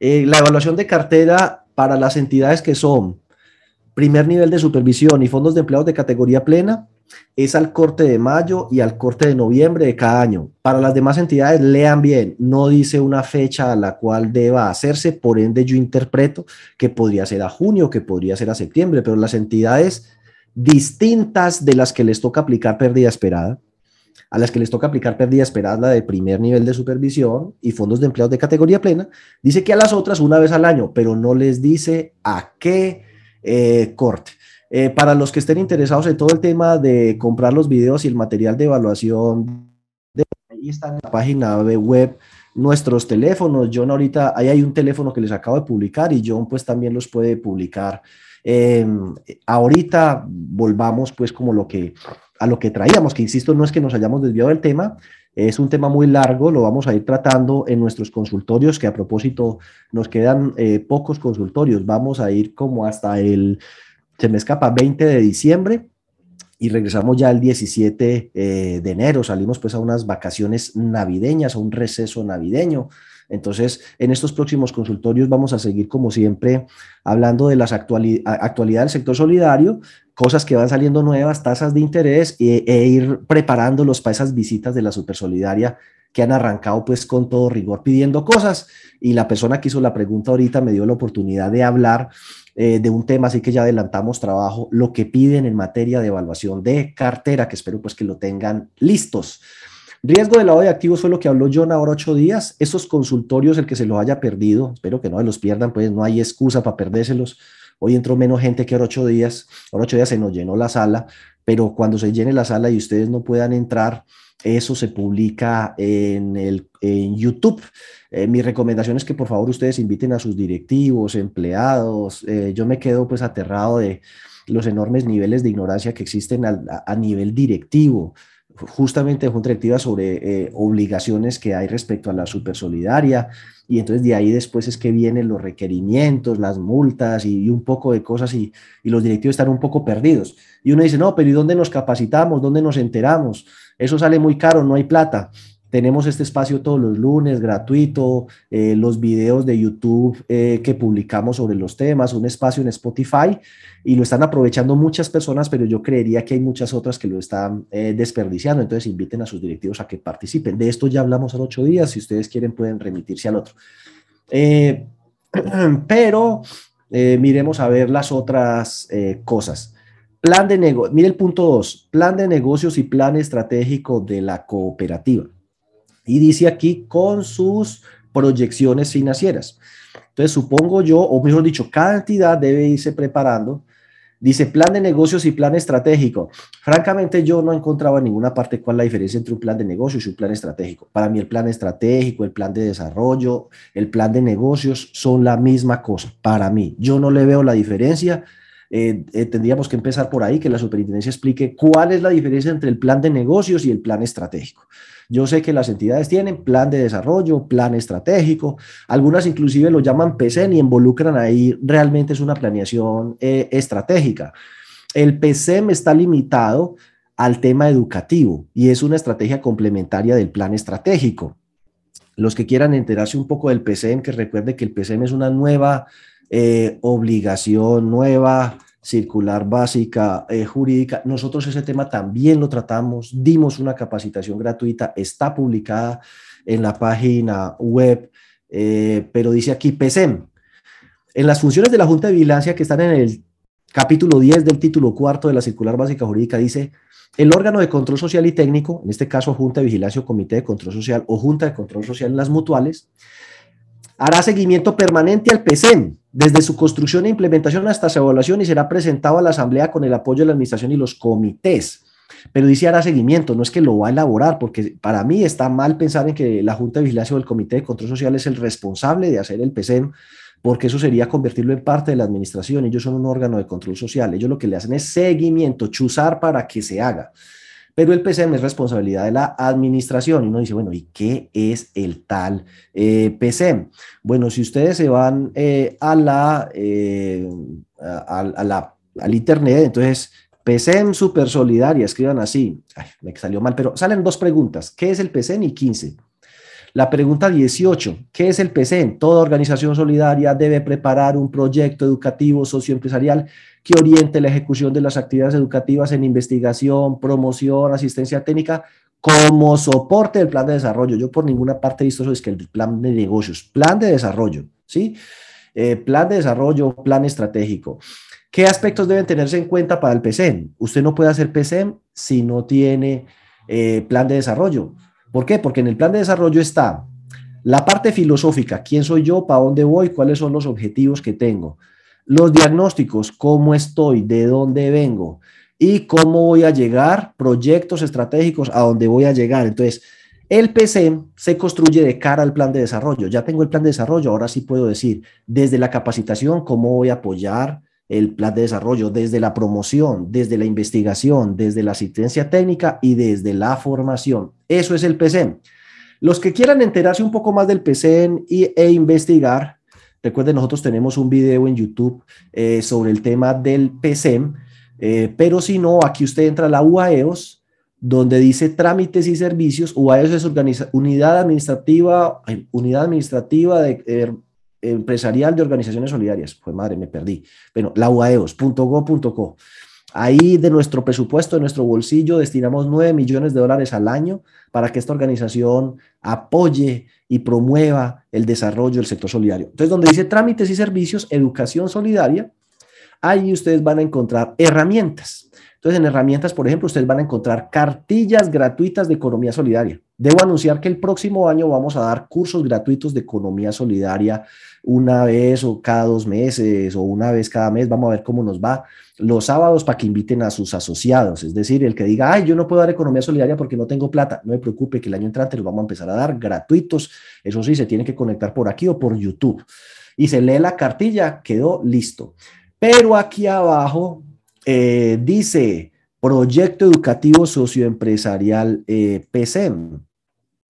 Eh, la evaluación de cartera para las entidades que son primer nivel de supervisión y fondos de empleados de categoría plena es al corte de mayo y al corte de noviembre de cada año. Para las demás entidades, lean bien, no dice una fecha a la cual deba hacerse, por ende yo interpreto que podría ser a junio, que podría ser a septiembre, pero las entidades distintas de las que les toca aplicar pérdida esperada. A las que les toca aplicar pérdida esperada, la de primer nivel de supervisión y fondos de empleados de categoría plena, dice que a las otras una vez al año, pero no les dice a qué eh, corte. Eh, para los que estén interesados en todo el tema de comprar los videos y el material de evaluación, ahí está en la página web nuestros teléfonos. John ahorita, ahí hay un teléfono que les acabo de publicar y John pues también los puede publicar. Em, ahorita volvamos pues como lo que, a lo que traíamos, que insisto, no es que nos hayamos desviado del tema, es un tema muy largo, lo vamos a ir tratando en nuestros consultorios, que a propósito nos quedan eh, pocos consultorios, vamos a ir como hasta el, se me escapa, 20 de diciembre y regresamos ya el 17 eh, de enero, salimos pues a unas vacaciones navideñas, a un receso navideño. Entonces, en estos próximos consultorios vamos a seguir, como siempre, hablando de las actualidades del sector solidario, cosas que van saliendo nuevas, tasas de interés e, e ir preparándolos para esas visitas de la Supersolidaria que han arrancado pues con todo rigor pidiendo cosas y la persona que hizo la pregunta ahorita me dio la oportunidad de hablar eh, de un tema, así que ya adelantamos trabajo, lo que piden en materia de evaluación de cartera, que espero pues que lo tengan listos. Riesgo de lavado de activos fue lo que habló John ahora ocho días. Esos consultorios, el que se los haya perdido, espero que no los pierdan, pues no hay excusa para perdérselos. Hoy entró menos gente que ahora ocho días. Ahora ocho días se nos llenó la sala, pero cuando se llene la sala y ustedes no puedan entrar, eso se publica en, el, en YouTube. Eh, mi recomendación es que por favor ustedes inviten a sus directivos, empleados. Eh, yo me quedo pues aterrado de los enormes niveles de ignorancia que existen a nivel directivo justamente de junta directiva sobre eh, obligaciones que hay respecto a la supersolidaria y entonces de ahí después es que vienen los requerimientos, las multas y, un poco de cosas y, y, los directivos están un poco perdidos. Y uno dice, no, pero ¿y dónde nos capacitamos? ¿Dónde nos enteramos? Eso sale muy caro, no hay plata. Tenemos este espacio todos los lunes, gratuito, eh, los videos de YouTube eh, que publicamos sobre los temas, un espacio en Spotify y lo están aprovechando muchas personas, pero yo creería que hay muchas otras que lo están eh, desperdiciando. Entonces inviten a sus directivos a que participen. De esto ya hablamos en ocho días. Si ustedes quieren, pueden remitirse al otro. pero miremos a ver las otras cosas. Plan de negocio, mire el punto dos, plan de negocios y plan estratégico de la cooperativa. Y dice aquí con sus proyecciones financieras. Entonces, supongo yo, o mejor dicho, cada entidad debe irse preparando. Dice plan de negocios y plan estratégico. Francamente, yo no encontraba en ninguna parte cuál es la diferencia entre un plan de negocios y un plan estratégico. Para mí, el plan estratégico, el plan de desarrollo, el plan de negocios son la misma cosa. Para mí, yo no le veo la diferencia. Eh, eh, tendríamos que empezar por ahí, que la superintendencia explique cuál es la diferencia entre el plan de negocios y el plan estratégico. Yo sé que las entidades tienen plan de desarrollo, plan estratégico, algunas inclusive lo llaman PCN y involucran ahí, realmente es una planeación eh, estratégica. El PCM está limitado al tema educativo y es una estrategia complementaria del plan estratégico. Los que quieran enterarse un poco del PCM, que recuerde que el PCM es una nueva eh, obligación, nueva circular básica eh, jurídica. Nosotros ese tema también lo tratamos, dimos una capacitación gratuita, está publicada en la página web, eh, pero dice aquí PSEM. En las funciones de la Junta de Vigilancia que están en el capítulo 10 del título cuarto de la circular básica jurídica, dice el órgano de control social y técnico, en este caso Junta de Vigilancia o Comité de Control Social o Junta de Control Social en las mutuales, hará seguimiento permanente al PSEM desde su construcción e implementación hasta su evaluación y será presentado a la Asamblea con el apoyo de la Administración y los comités. Pero dice hará seguimiento, no es que lo va a elaborar, porque para mí está mal pensar en que la Junta de Vigilancia o el Comité de Control Social es el responsable de hacer el PSEM, porque eso sería convertirlo en parte de la administración. Ellos son un órgano de control social. Ellos lo que le hacen es seguimiento, chuzar para que se haga pero el PCM es responsabilidad de la administración. Y uno dice, bueno, ¿y qué es el tal eh, PCM? Bueno, si ustedes se van eh, a la, eh, a, la, al Internet, entonces PCM Super Solidaria, escriban así, me salió mal, pero salen dos preguntas, ¿qué es el PCM y 15? La pregunta 18, ¿qué es el PCM? Toda organización solidaria debe preparar un proyecto educativo socioempresarial que oriente la ejecución de las actividades educativas en investigación, promoción, asistencia técnica como soporte del plan de desarrollo. Yo por ninguna parte he visto eso, es que el plan de negocios, plan de desarrollo, ¿sí? Eh, plan de desarrollo, plan estratégico. ¿Qué aspectos deben tenerse en cuenta para el PCM? Usted no puede hacer PCM si no tiene eh, plan de desarrollo. ¿Por qué? Porque en el plan de desarrollo está la parte filosófica, quién soy yo, para dónde voy, cuáles son los objetivos que tengo los diagnósticos, cómo estoy, de dónde vengo y cómo voy a llegar, proyectos estratégicos a dónde voy a llegar. Entonces, el PC se construye de cara al plan de desarrollo. Ya tengo el plan de desarrollo, ahora sí puedo decir desde la capacitación cómo voy a apoyar el plan de desarrollo, desde la promoción, desde la investigación, desde la asistencia técnica y desde la formación. Eso es el PC. Los que quieran enterarse un poco más del PC e investigar, recuerden, nosotros tenemos un video en YouTube eh, sobre el tema del PC, eh, pero si no, aquí usted entra a la UAEOS, donde dice trámites y servicios. UAEOS es unidad administrativa, unidad administrativa de, eh, empresarial de organizaciones solidarias. Pues madre, me perdí. Bueno, la UAEOS.go.co. Ahí de nuestro presupuesto, de nuestro bolsillo, destinamos 9 millones de dólares al año para que esta organización apoye y promueva el desarrollo del sector solidario. Entonces, donde dice trámites y servicios, educación solidaria, ahí ustedes van a encontrar herramientas. Entonces, en herramientas, por ejemplo, ustedes van a encontrar cartillas gratuitas de economía solidaria. Debo anunciar que el próximo año vamos a dar cursos gratuitos de economía solidaria una vez o cada dos meses o una vez cada mes. Vamos a ver cómo nos va los sábados para que inviten a sus asociados. Es decir, el que diga, ay, yo no puedo dar economía solidaria porque no tengo plata, no me preocupe que el año entrante los vamos a empezar a dar gratuitos. Eso sí, se tiene que conectar por aquí o por YouTube. Y se lee la cartilla, quedó listo. Pero aquí abajo eh, dice Proyecto Educativo Socioempresarial eh, PCM.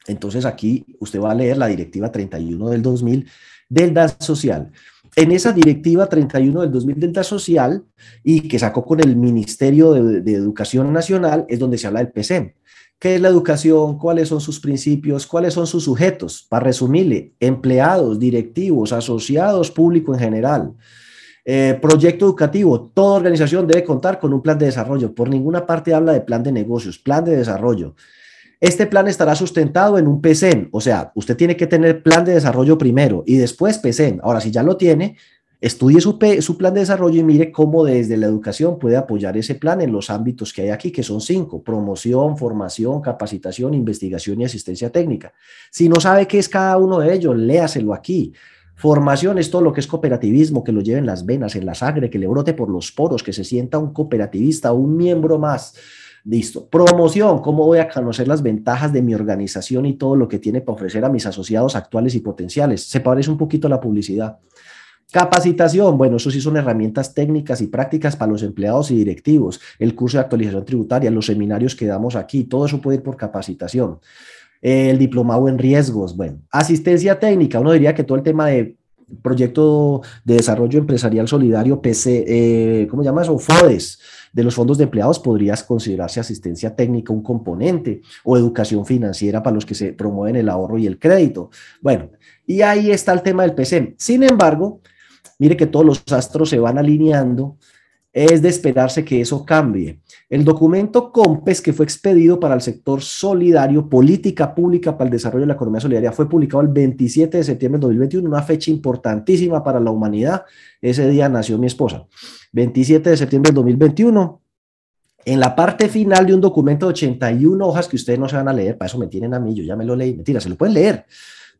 Entonces aquí usted va a leer la directiva 31 del 2000 del DAS social. En esa directiva 31 del 2000 del DAS social y que sacó con el Ministerio de, Educación Nacional es donde se habla del PCM. ¿Qué es la educación? ¿Cuáles son sus principios? ¿Cuáles son sus sujetos? Para resumirle, empleados, directivos, asociados, público en general. Eh, proyecto educativo, toda organización debe contar con un plan de desarrollo. Por ninguna parte habla de plan de negocios, plan de desarrollo. Este plan estará sustentado en un PCN, o sea, usted tiene que tener plan de desarrollo primero y después PCN. Ahora, si ya lo tiene, estudie su, su, plan de desarrollo y mire cómo desde la educación puede apoyar ese plan en los ámbitos que hay aquí, que son cinco, promoción, formación, capacitación, investigación y asistencia técnica. Si no sabe qué es cada uno de ellos, léaselo aquí. Formación es todo lo que es cooperativismo, que lo lleve en las venas, en la sangre, que le brote por los poros, que se sienta un cooperativista, un miembro más Listo. Promoción, ¿cómo voy a conocer las ventajas de mi organización y todo lo que tiene para ofrecer a mis asociados actuales y potenciales? Se parece un poquito a la publicidad. Capacitación, bueno, eso sí son herramientas técnicas y prácticas para los empleados y directivos, el curso de actualización tributaria, los seminarios que damos aquí, todo eso puede ir por capacitación. El diplomado en riesgos, bueno, asistencia técnica, uno diría que todo el tema de proyecto de desarrollo empresarial solidario, PC, eh, ¿cómo llamas? O FODES, de los fondos de empleados podrías considerarse asistencia técnica un componente o educación financiera para los que se promueven el ahorro y el crédito. Bueno, y ahí está el tema del PC. Sin embargo, mire que todos los astros se van alineando es de esperarse que eso cambie. El documento COMPES, que fue expedido para el sector solidario, Política Pública para el Desarrollo de la Economía Solidaria, fue publicado el 27 de septiembre de 2021, una fecha importantísima para la humanidad. Ese día nació mi esposa. 27 de septiembre del 2021. En la parte final de un documento de 81 hojas que ustedes no se van a leer, para eso me tienen a mí, yo ya me lo leí, mentira, se lo pueden leer,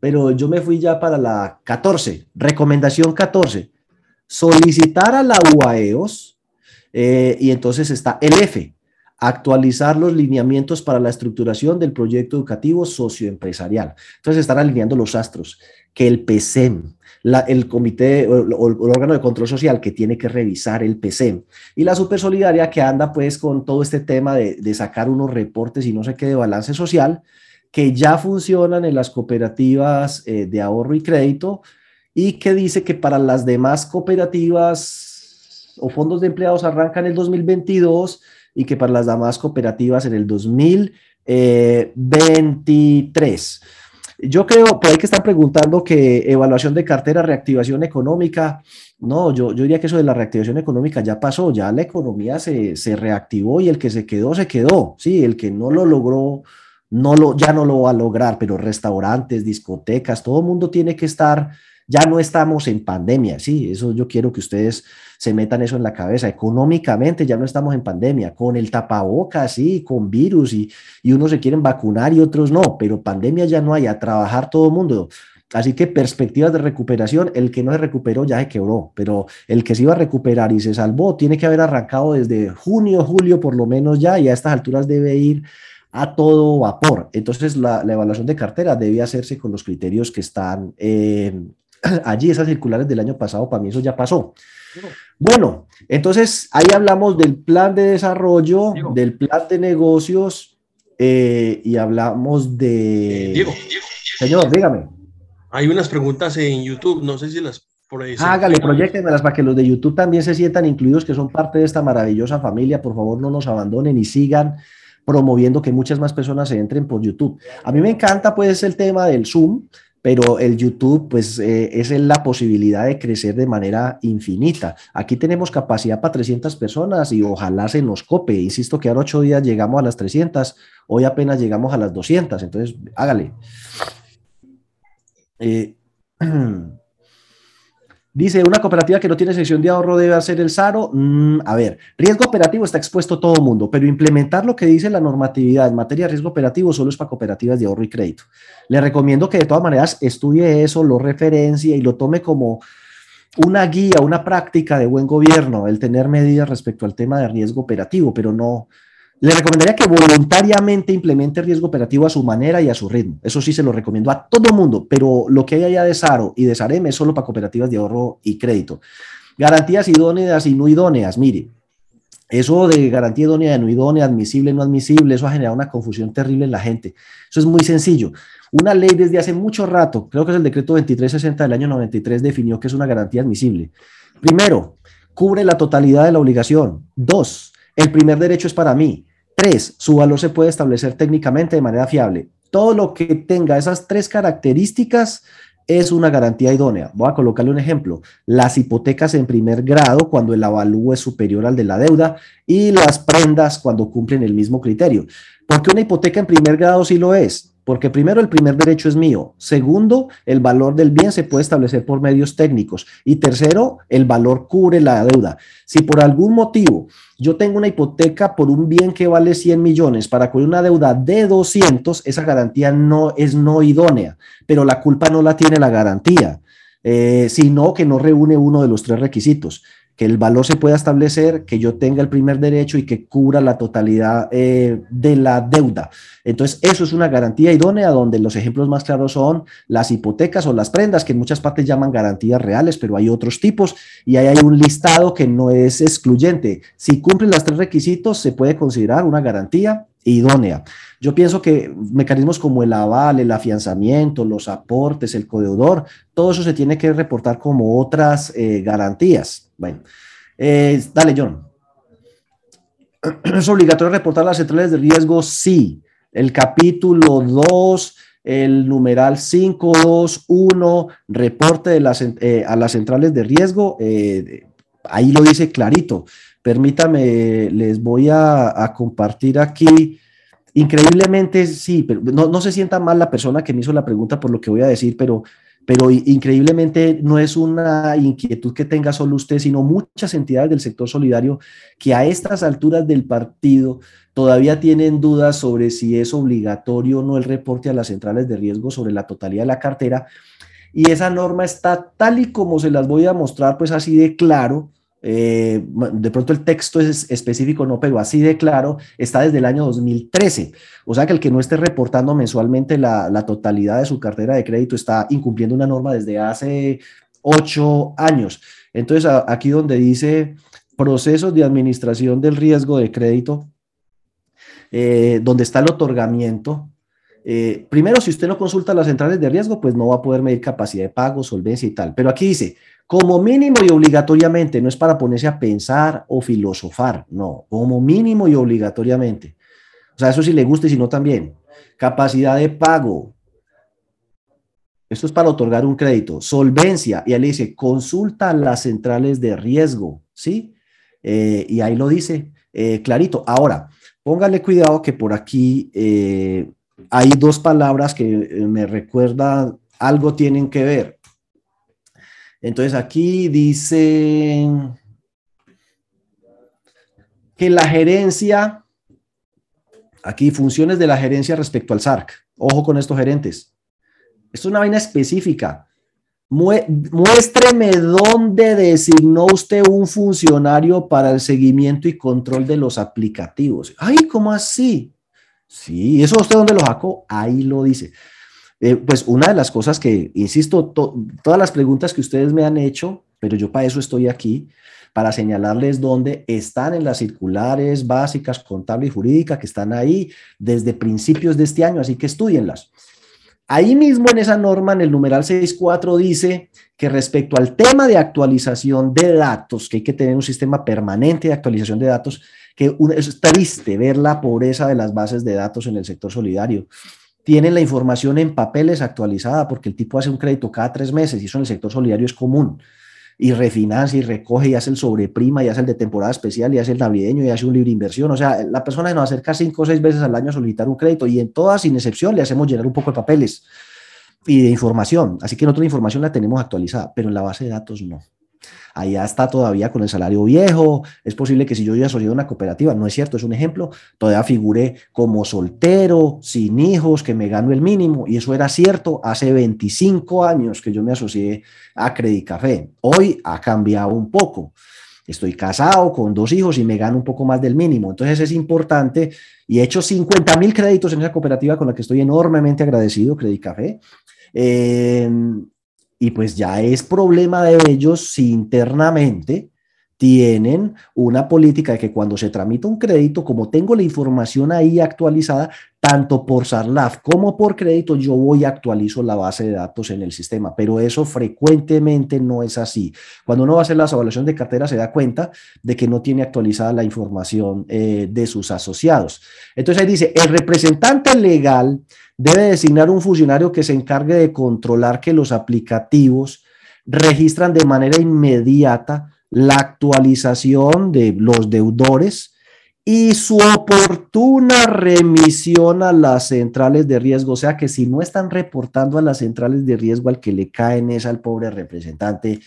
pero yo me fui ya para la 14, recomendación 14, solicitar a la UAEOS eh, y entonces está el F, actualizar los lineamientos para la estructuración del proyecto educativo socioempresarial. Entonces están alineando los astros, que el PCM, el comité o el, órgano de control social que tiene que revisar el PCM y la Supersolidaria que anda pues con todo este tema de, sacar unos reportes y no sé qué de balance social que ya funcionan en las cooperativas eh, de ahorro y crédito y que dice que para las demás cooperativas o fondos de empleados arrancan en el 2022 y que para las demás cooperativas en el 2023. Yo creo, por ahí que están preguntando que evaluación de cartera, reactivación económica. No, yo, yo diría que eso de la reactivación económica ya pasó, ya la economía se, se reactivó y el que se quedó, se quedó. Sí, el que no lo logró, no lo, ya no lo va a lograr, pero restaurantes, discotecas, todo el mundo tiene que estar ya no estamos en pandemia, sí, eso yo quiero que ustedes se metan eso en la cabeza. Económicamente ya no estamos en pandemia, con el tapabocas, sí, con virus y, y unos se quieren vacunar y otros no, pero pandemia ya no hay, a trabajar todo el mundo. Así que perspectivas de recuperación, el que no se recuperó ya se quebró, pero el que se iba a recuperar y se salvó tiene que haber arrancado desde junio, julio por lo menos ya, y a estas alturas debe ir a todo vapor. Entonces la, evaluación de cartera debe hacerse con los criterios que están eh, allí, esas circulares del año pasado, para mí eso ya pasó. Bueno, entonces ahí hablamos del plan de desarrollo, del plan de negocios eh, y hablamos de... Diego, Señor, dígame. Hay unas preguntas en YouTube, no sé si las por ahí. Hágale, proyectenmelas para que los de YouTube también se sientan incluidos, que son parte de esta maravillosa familia. Por favor, no nos abandonen y sigan promoviendo que muchas más personas se entren por YouTube. A mí me encanta pues el tema del Zoom, pero el YouTube pues eh, es la posibilidad de crecer de manera infinita. Aquí tenemos capacidad para 300 personas y ojalá se nos cope. Insisto que ahora ocho días llegamos a las 300, hoy apenas llegamos a las 200, entonces hágale. Eh, dice, una cooperativa que no tiene sección de ahorro debe hacer el SARO. Mm, a ver, riesgo operativo está expuesto todo el mundo, pero implementar lo que dice la normatividad en materia de riesgo operativo solo es para cooperativas de ahorro y crédito. Le recomiendo que de todas maneras estudie eso, lo referencie y lo tome como una guía, una práctica de buen gobierno, el tener medidas respecto al tema de riesgo operativo, pero no, le recomendaría que voluntariamente implemente riesgo operativo a su manera y a su ritmo. Eso sí se lo recomiendo a todo mundo, pero lo que hay allá de SARO y de SAREM es solo para cooperativas de ahorro y crédito. Garantías idóneas y no idóneas. Mire, eso de garantía idónea, no idónea, admisible, no admisible, eso ha generado una confusión terrible en la gente. Eso es muy sencillo. Una ley desde hace mucho rato, creo que es el decreto 2360 del año 93, definió que es una garantía admisible. Primero, cubre la totalidad de la obligación. Dos, el primer derecho es para mí. Tres, su valor se puede establecer técnicamente de manera fiable. Todo lo que tenga esas tres características es una garantía idónea. Voy a colocarle un ejemplo. Las hipotecas en primer grado cuando el avalúo es superior al de la deuda y las prendas cuando cumplen el mismo criterio. Porque una hipoteca en primer grado sí lo es, porque primero el primer derecho es mío, segundo el valor del bien se puede establecer por medios técnicos. Y tercero el valor cubre la deuda. Si por algún motivo yo tengo una hipoteca por un bien que vale 100 millones para cubrir una deuda de 200, esa garantía no es no idónea, pero la culpa no la tiene la garantía, eh, sino que no reúne uno de los tres requisitos que el valor se pueda establecer, que yo tenga el primer derecho y que cubra la totalidad eh, de la deuda. Entonces, eso es una garantía idónea donde los ejemplos más claros son las hipotecas o las prendas, que en muchas partes llaman garantías reales, pero hay otros tipos y ahí hay un listado que no es excluyente. Si cumplen los tres requisitos, se puede considerar una garantía idónea. Yo pienso que mecanismos como el aval, el afianzamiento, los aportes, el codeudor, todo eso se tiene que reportar como otras eh, garantías. Bueno, eh, dale, John. ¿Es obligatorio reportar las centrales de riesgo? Sí. El capítulo 2, el numeral 521, reporte de las, eh, a las centrales de riesgo, ahí lo dice clarito. Permítame, les voy a, compartir aquí. Increíblemente, sí, pero no, no, se sienta mal la persona que me hizo la pregunta por lo que voy a decir, pero pero increíblemente no es una inquietud que tenga solo usted, sino muchas entidades del sector solidario que a estas alturas del partido todavía tienen dudas sobre si es obligatorio o no el reporte a las centrales de riesgo sobre la totalidad de la cartera. Y esa norma está tal y como se las voy a mostrar, pues así de claro, eh, de pronto el texto es específico, no, pero así de claro, está desde el año 2013. O sea que el que no esté reportando mensualmente la, totalidad de su cartera de crédito está incumpliendo una norma desde hace ocho años. Entonces, aquí donde dice procesos de administración del riesgo de crédito, eh, donde está el otorgamiento, eh, primero, si usted no consulta las centrales de riesgo, pues no va a poder medir capacidad de pago, solvencia y tal. Pero aquí dice, como mínimo y obligatoriamente, no es para ponerse a pensar o filosofar, no, como mínimo y obligatoriamente. O sea, eso sí le gusta y si no también. Capacidad de pago. Esto es para otorgar un crédito. Solvencia. Y le dice, consulta las centrales de riesgo, ¿sí? Eh, y ahí lo dice eh, clarito. Ahora, póngale cuidado que por aquí eh, hay dos palabras que me recuerdan, algo tienen que ver. Entonces aquí dice que la gerencia, aquí funciones de la gerencia respecto al SARC. Ojo con estos gerentes. Esto es una vaina específica. Muéstreme dónde designó usted un funcionario para el seguimiento y control de los aplicativos. Ay, ¿cómo así? Sí, ¿eso usted dónde lo sacó? Ahí lo dice. Eh, pues una de las cosas que, insisto, todas las preguntas que ustedes me han hecho, pero yo para eso estoy aquí, para señalarles dónde están en las circulares básicas, contable y jurídica, que están ahí desde principios de este año, así que estudienlas. Ahí mismo en esa norma, en el numeral 6.4, dice que respecto al tema de actualización de datos, que hay que tener un sistema permanente de actualización de datos, que es triste ver la pobreza de las bases de datos en el sector solidario. Tienen la información en papeles actualizada porque el tipo hace un crédito cada tres meses y eso en el sector solidario es común y refinancia y recoge y hace el sobreprima y hace el de temporada especial y hace el navideño y hace un libre inversión. O sea, la persona nos acerca cinco o seis veces al año a solicitar un crédito y en todas, sin excepción, le hacemos llenar un poco de papeles y de información. Así que nosotros la información la tenemos actualizada, pero en la base de datos no allá está todavía con el salario viejo, es posible que si yo soy de una cooperativa, no es cierto, es un ejemplo, todavía figuré como soltero, sin hijos, que me gano el mínimo, y eso era cierto hace 25 años que yo me asocié a Credit Café. Hoy ha cambiado un poco. Estoy casado con dos hijos y me gano un poco más del mínimo. Entonces es importante y he hecho 50 mil créditos en esa cooperativa con la que estoy enormemente agradecido, Credit Café. Eh, y pues ya es problema de ellos si internamente tienen una política de que cuando se tramita un crédito, como tengo la información ahí actualizada, tanto por SARLAF como por crédito, yo voy y actualizo la base de datos en el sistema, pero eso frecuentemente no es así. Cuando uno va a hacer las evaluaciones de cartera, se da cuenta de que no tiene actualizada la información eh, de sus asociados. Entonces ahí dice, el representante legal debe designar un funcionario que se encargue de controlar que los aplicativos registran de manera inmediata la actualización de los deudores y su oportuna remisión a las centrales de riesgo. O sea que si no están reportando a las centrales de riesgo, al que le caen es al pobre representante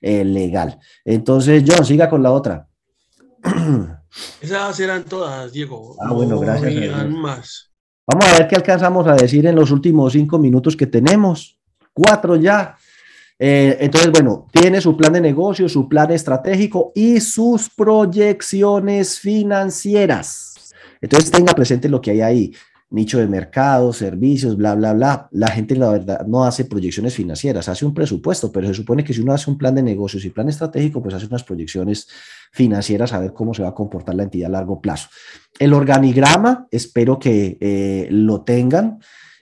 eh, legal. Entonces, John, siga con la otra. Esas eran todas, Diego. Ah, bueno, gracias. más. Vamos a ver qué alcanzamos a decir en los últimos cinco minutos que tenemos. Cuatro ya. Eh, entonces, bueno, tiene su plan de negocio, su plan estratégico y sus proyecciones financieras. Entonces, tenga presente lo que hay ahí. Nicho de mercado, servicios, bla, bla, bla. La gente, la verdad, no hace proyecciones financieras, hace un presupuesto, pero se supone que si uno hace un plan de negocios y plan estratégico, pues hace unas proyecciones financieras a ver cómo se va a comportar la entidad a largo plazo. El organigrama, espero que eh, lo tengan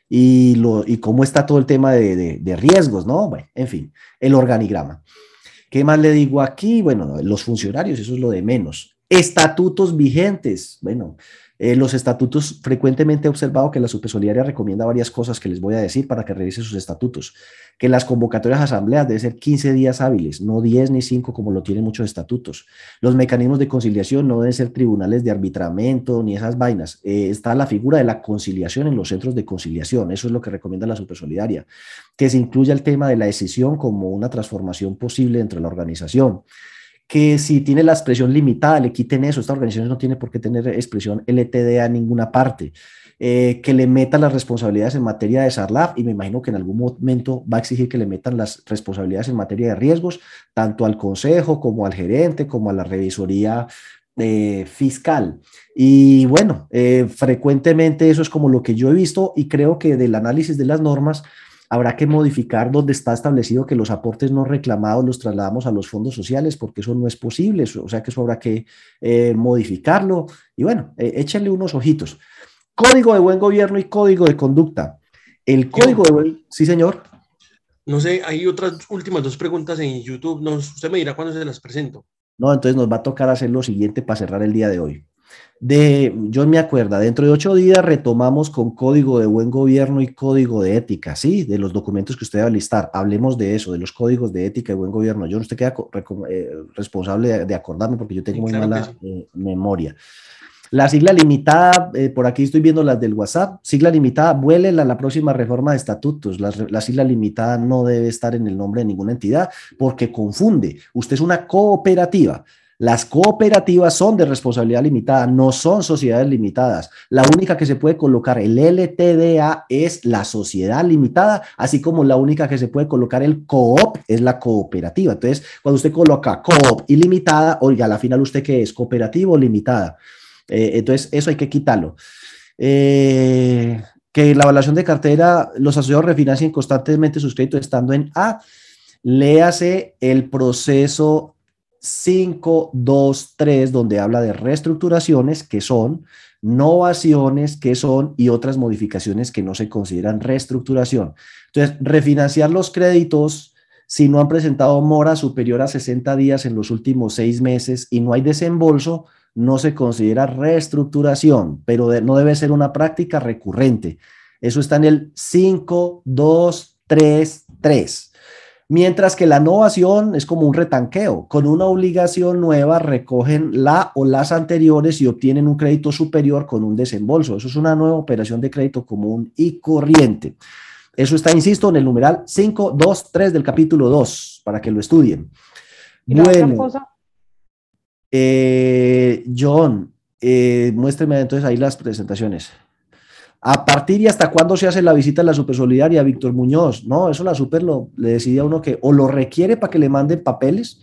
y, lo, y cómo está todo el tema de, de, riesgos, ¿no? Bueno, en fin, el organigrama. ¿Qué más le digo aquí? Bueno, los funcionarios, eso es lo de menos. Estatutos vigentes. Bueno, eh, los estatutos, frecuentemente he observado que la Supersolidaria recomienda varias cosas que les voy a decir para que revisen sus estatutos. Que las convocatorias a asambleas deben ser 15 días hábiles, no 10 ni 5 como lo tienen muchos estatutos. Los mecanismos de conciliación no deben ser tribunales de arbitramiento ni esas vainas. Eh, está la figura de la conciliación en los centros de conciliación. Eso es lo que recomienda la Supersolidaria. Que se incluya el tema de la decisión como una transformación posible dentro de la organización que si tiene la expresión limitada, le quiten eso. Esta organización no tiene por qué tener expresión LTD a ninguna parte. Eh, que le metan las responsabilidades en materia de SARLAF y me imagino que en algún momento va a exigir que le metan las responsabilidades en materia de riesgos, tanto al consejo como al gerente, como a la revisoría eh, fiscal. Y bueno, eh, frecuentemente eso es como lo que yo he visto y creo que del análisis de las normas Habrá que modificar donde está establecido que los aportes no reclamados los trasladamos a los fondos sociales, porque eso no es posible, o sea que eso habrá que eh, modificarlo. Y bueno, eh, échenle unos ojitos. Código de buen gobierno y código de conducta. El código de buen... Sí, señor. No sé, hay otras últimas dos preguntas en YouTube. No, usted me dirá cuándo se las presento. No, entonces nos va a tocar hacer lo siguiente para cerrar el día de hoy de, yo me acuerdo, dentro de ocho días retomamos con código de buen gobierno y código de ética, ¿sí? De los documentos que usted va a listar. Hablemos de eso, de los códigos de ética y buen gobierno. Yo no estoy queda eh, responsable de, acordarme porque yo tengo muy mala eh, memoria. La sigla limitada, eh, por aquí estoy viendo las del WhatsApp, sigla limitada, vuele la, la próxima reforma de estatutos. La, la, sigla limitada no debe estar en el nombre de ninguna entidad porque confunde. Usted es una cooperativa Las cooperativas son de responsabilidad limitada, no son sociedades limitadas. La única que se puede colocar el LTDA es la sociedad limitada, así como la única que se puede colocar el coop es la cooperativa. Entonces, cuando usted coloca coop ilimitada, oiga, a la final usted qué es, cooperativo o limitada. Eh, entonces, eso hay que quitarlo. Eh, que la evaluación de cartera, los asociados refinancien constantemente sus créditos estando en A. Léase el proceso 5, 2, 3, donde habla de reestructuraciones, que son novaciones, que son y otras modificaciones que no se consideran reestructuración. Entonces, refinanciar los créditos si no han presentado mora superior a 60 días en los últimos seis meses y no hay desembolso, no se considera reestructuración, pero no debe ser una práctica recurrente. Eso está en el 5, 2, 3, 3. Mientras que la innovación es como un retanqueo. Con una obligación nueva recogen la o las anteriores y obtienen un crédito superior con un desembolso. Eso es una nueva operación de crédito común y corriente. Eso está, insisto, en el numeral 5, 2, 3 del capítulo 2, para que lo estudien. bueno, eh, John, eh, muéstreme entonces ahí las presentaciones. ¿A partir y hasta cuándo se hace la visita a la Supersolidaria, Víctor Muñoz? No, eso la Super le decidía uno que o lo requiere para que le manden papeles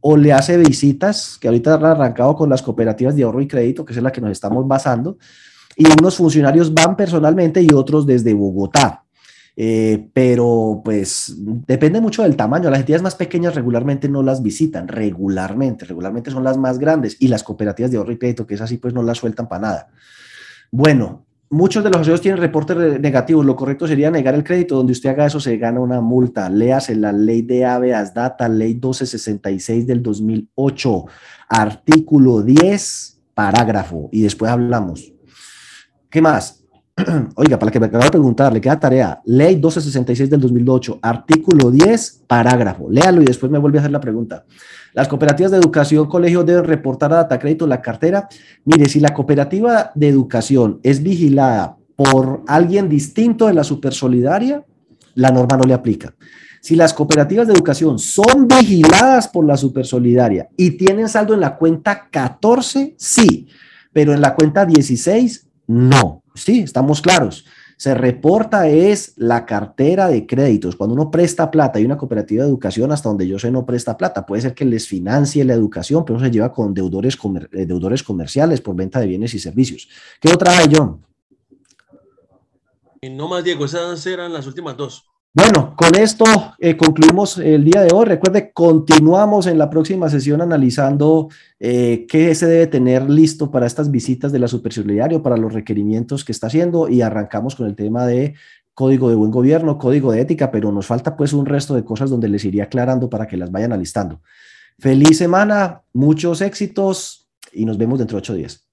o le hace visitas, que ahorita han arrancado con las cooperativas de ahorro y crédito, que es la que nos estamos basando, y unos funcionarios van personalmente y otros desde Bogotá. Eh, pero pues depende mucho del tamaño. Las entidades más pequeñas regularmente no las visitan, regularmente, regularmente son las más grandes y las cooperativas de ahorro y crédito, que es así, pues no las sueltan para nada. Bueno, muchos de los asociados tienen reportes negativos. Lo correcto sería negar el crédito. Donde usted haga eso, se gana una multa. Léase la ley de habeas data, ley 1266 del 2008, artículo 10, parágrafo. Y después hablamos. ¿Qué más? Oiga, para que me acabo de preguntar, le queda tarea. Ley 1266 del 2008, artículo 10, parágrafo. Léalo y después me vuelve a hacer la pregunta. Las cooperativas de educación, colegio deben reportar a Data Crédito la cartera. Mire, si la cooperativa de educación es vigilada por alguien distinto de la supersolidaria, la norma no le aplica. Si las cooperativas de educación son vigiladas por la supersolidaria y tienen saldo en la cuenta 14, sí, pero en la cuenta 16, no. Sí, estamos claros se reporta es la cartera de créditos. Cuando uno presta plata y una cooperativa de educación, hasta donde yo sé, no presta plata. Puede ser que les financie la educación, pero se lleva con deudores, eh, deudores comerciales por venta de bienes y servicios. ¿Qué otra hay, John? No más, Diego, esas eran las últimas dos. Bueno, con esto eh, concluimos el día de hoy. Recuerde, continuamos en la próxima sesión analizando eh, qué se debe tener listo para estas visitas de la supersolidario, para los requerimientos que está haciendo y arrancamos con el tema de código de buen gobierno, código de ética, pero nos falta pues un resto de cosas donde les iría aclarando para que las vayan alistando. Feliz semana, muchos éxitos y nos vemos dentro de ocho días.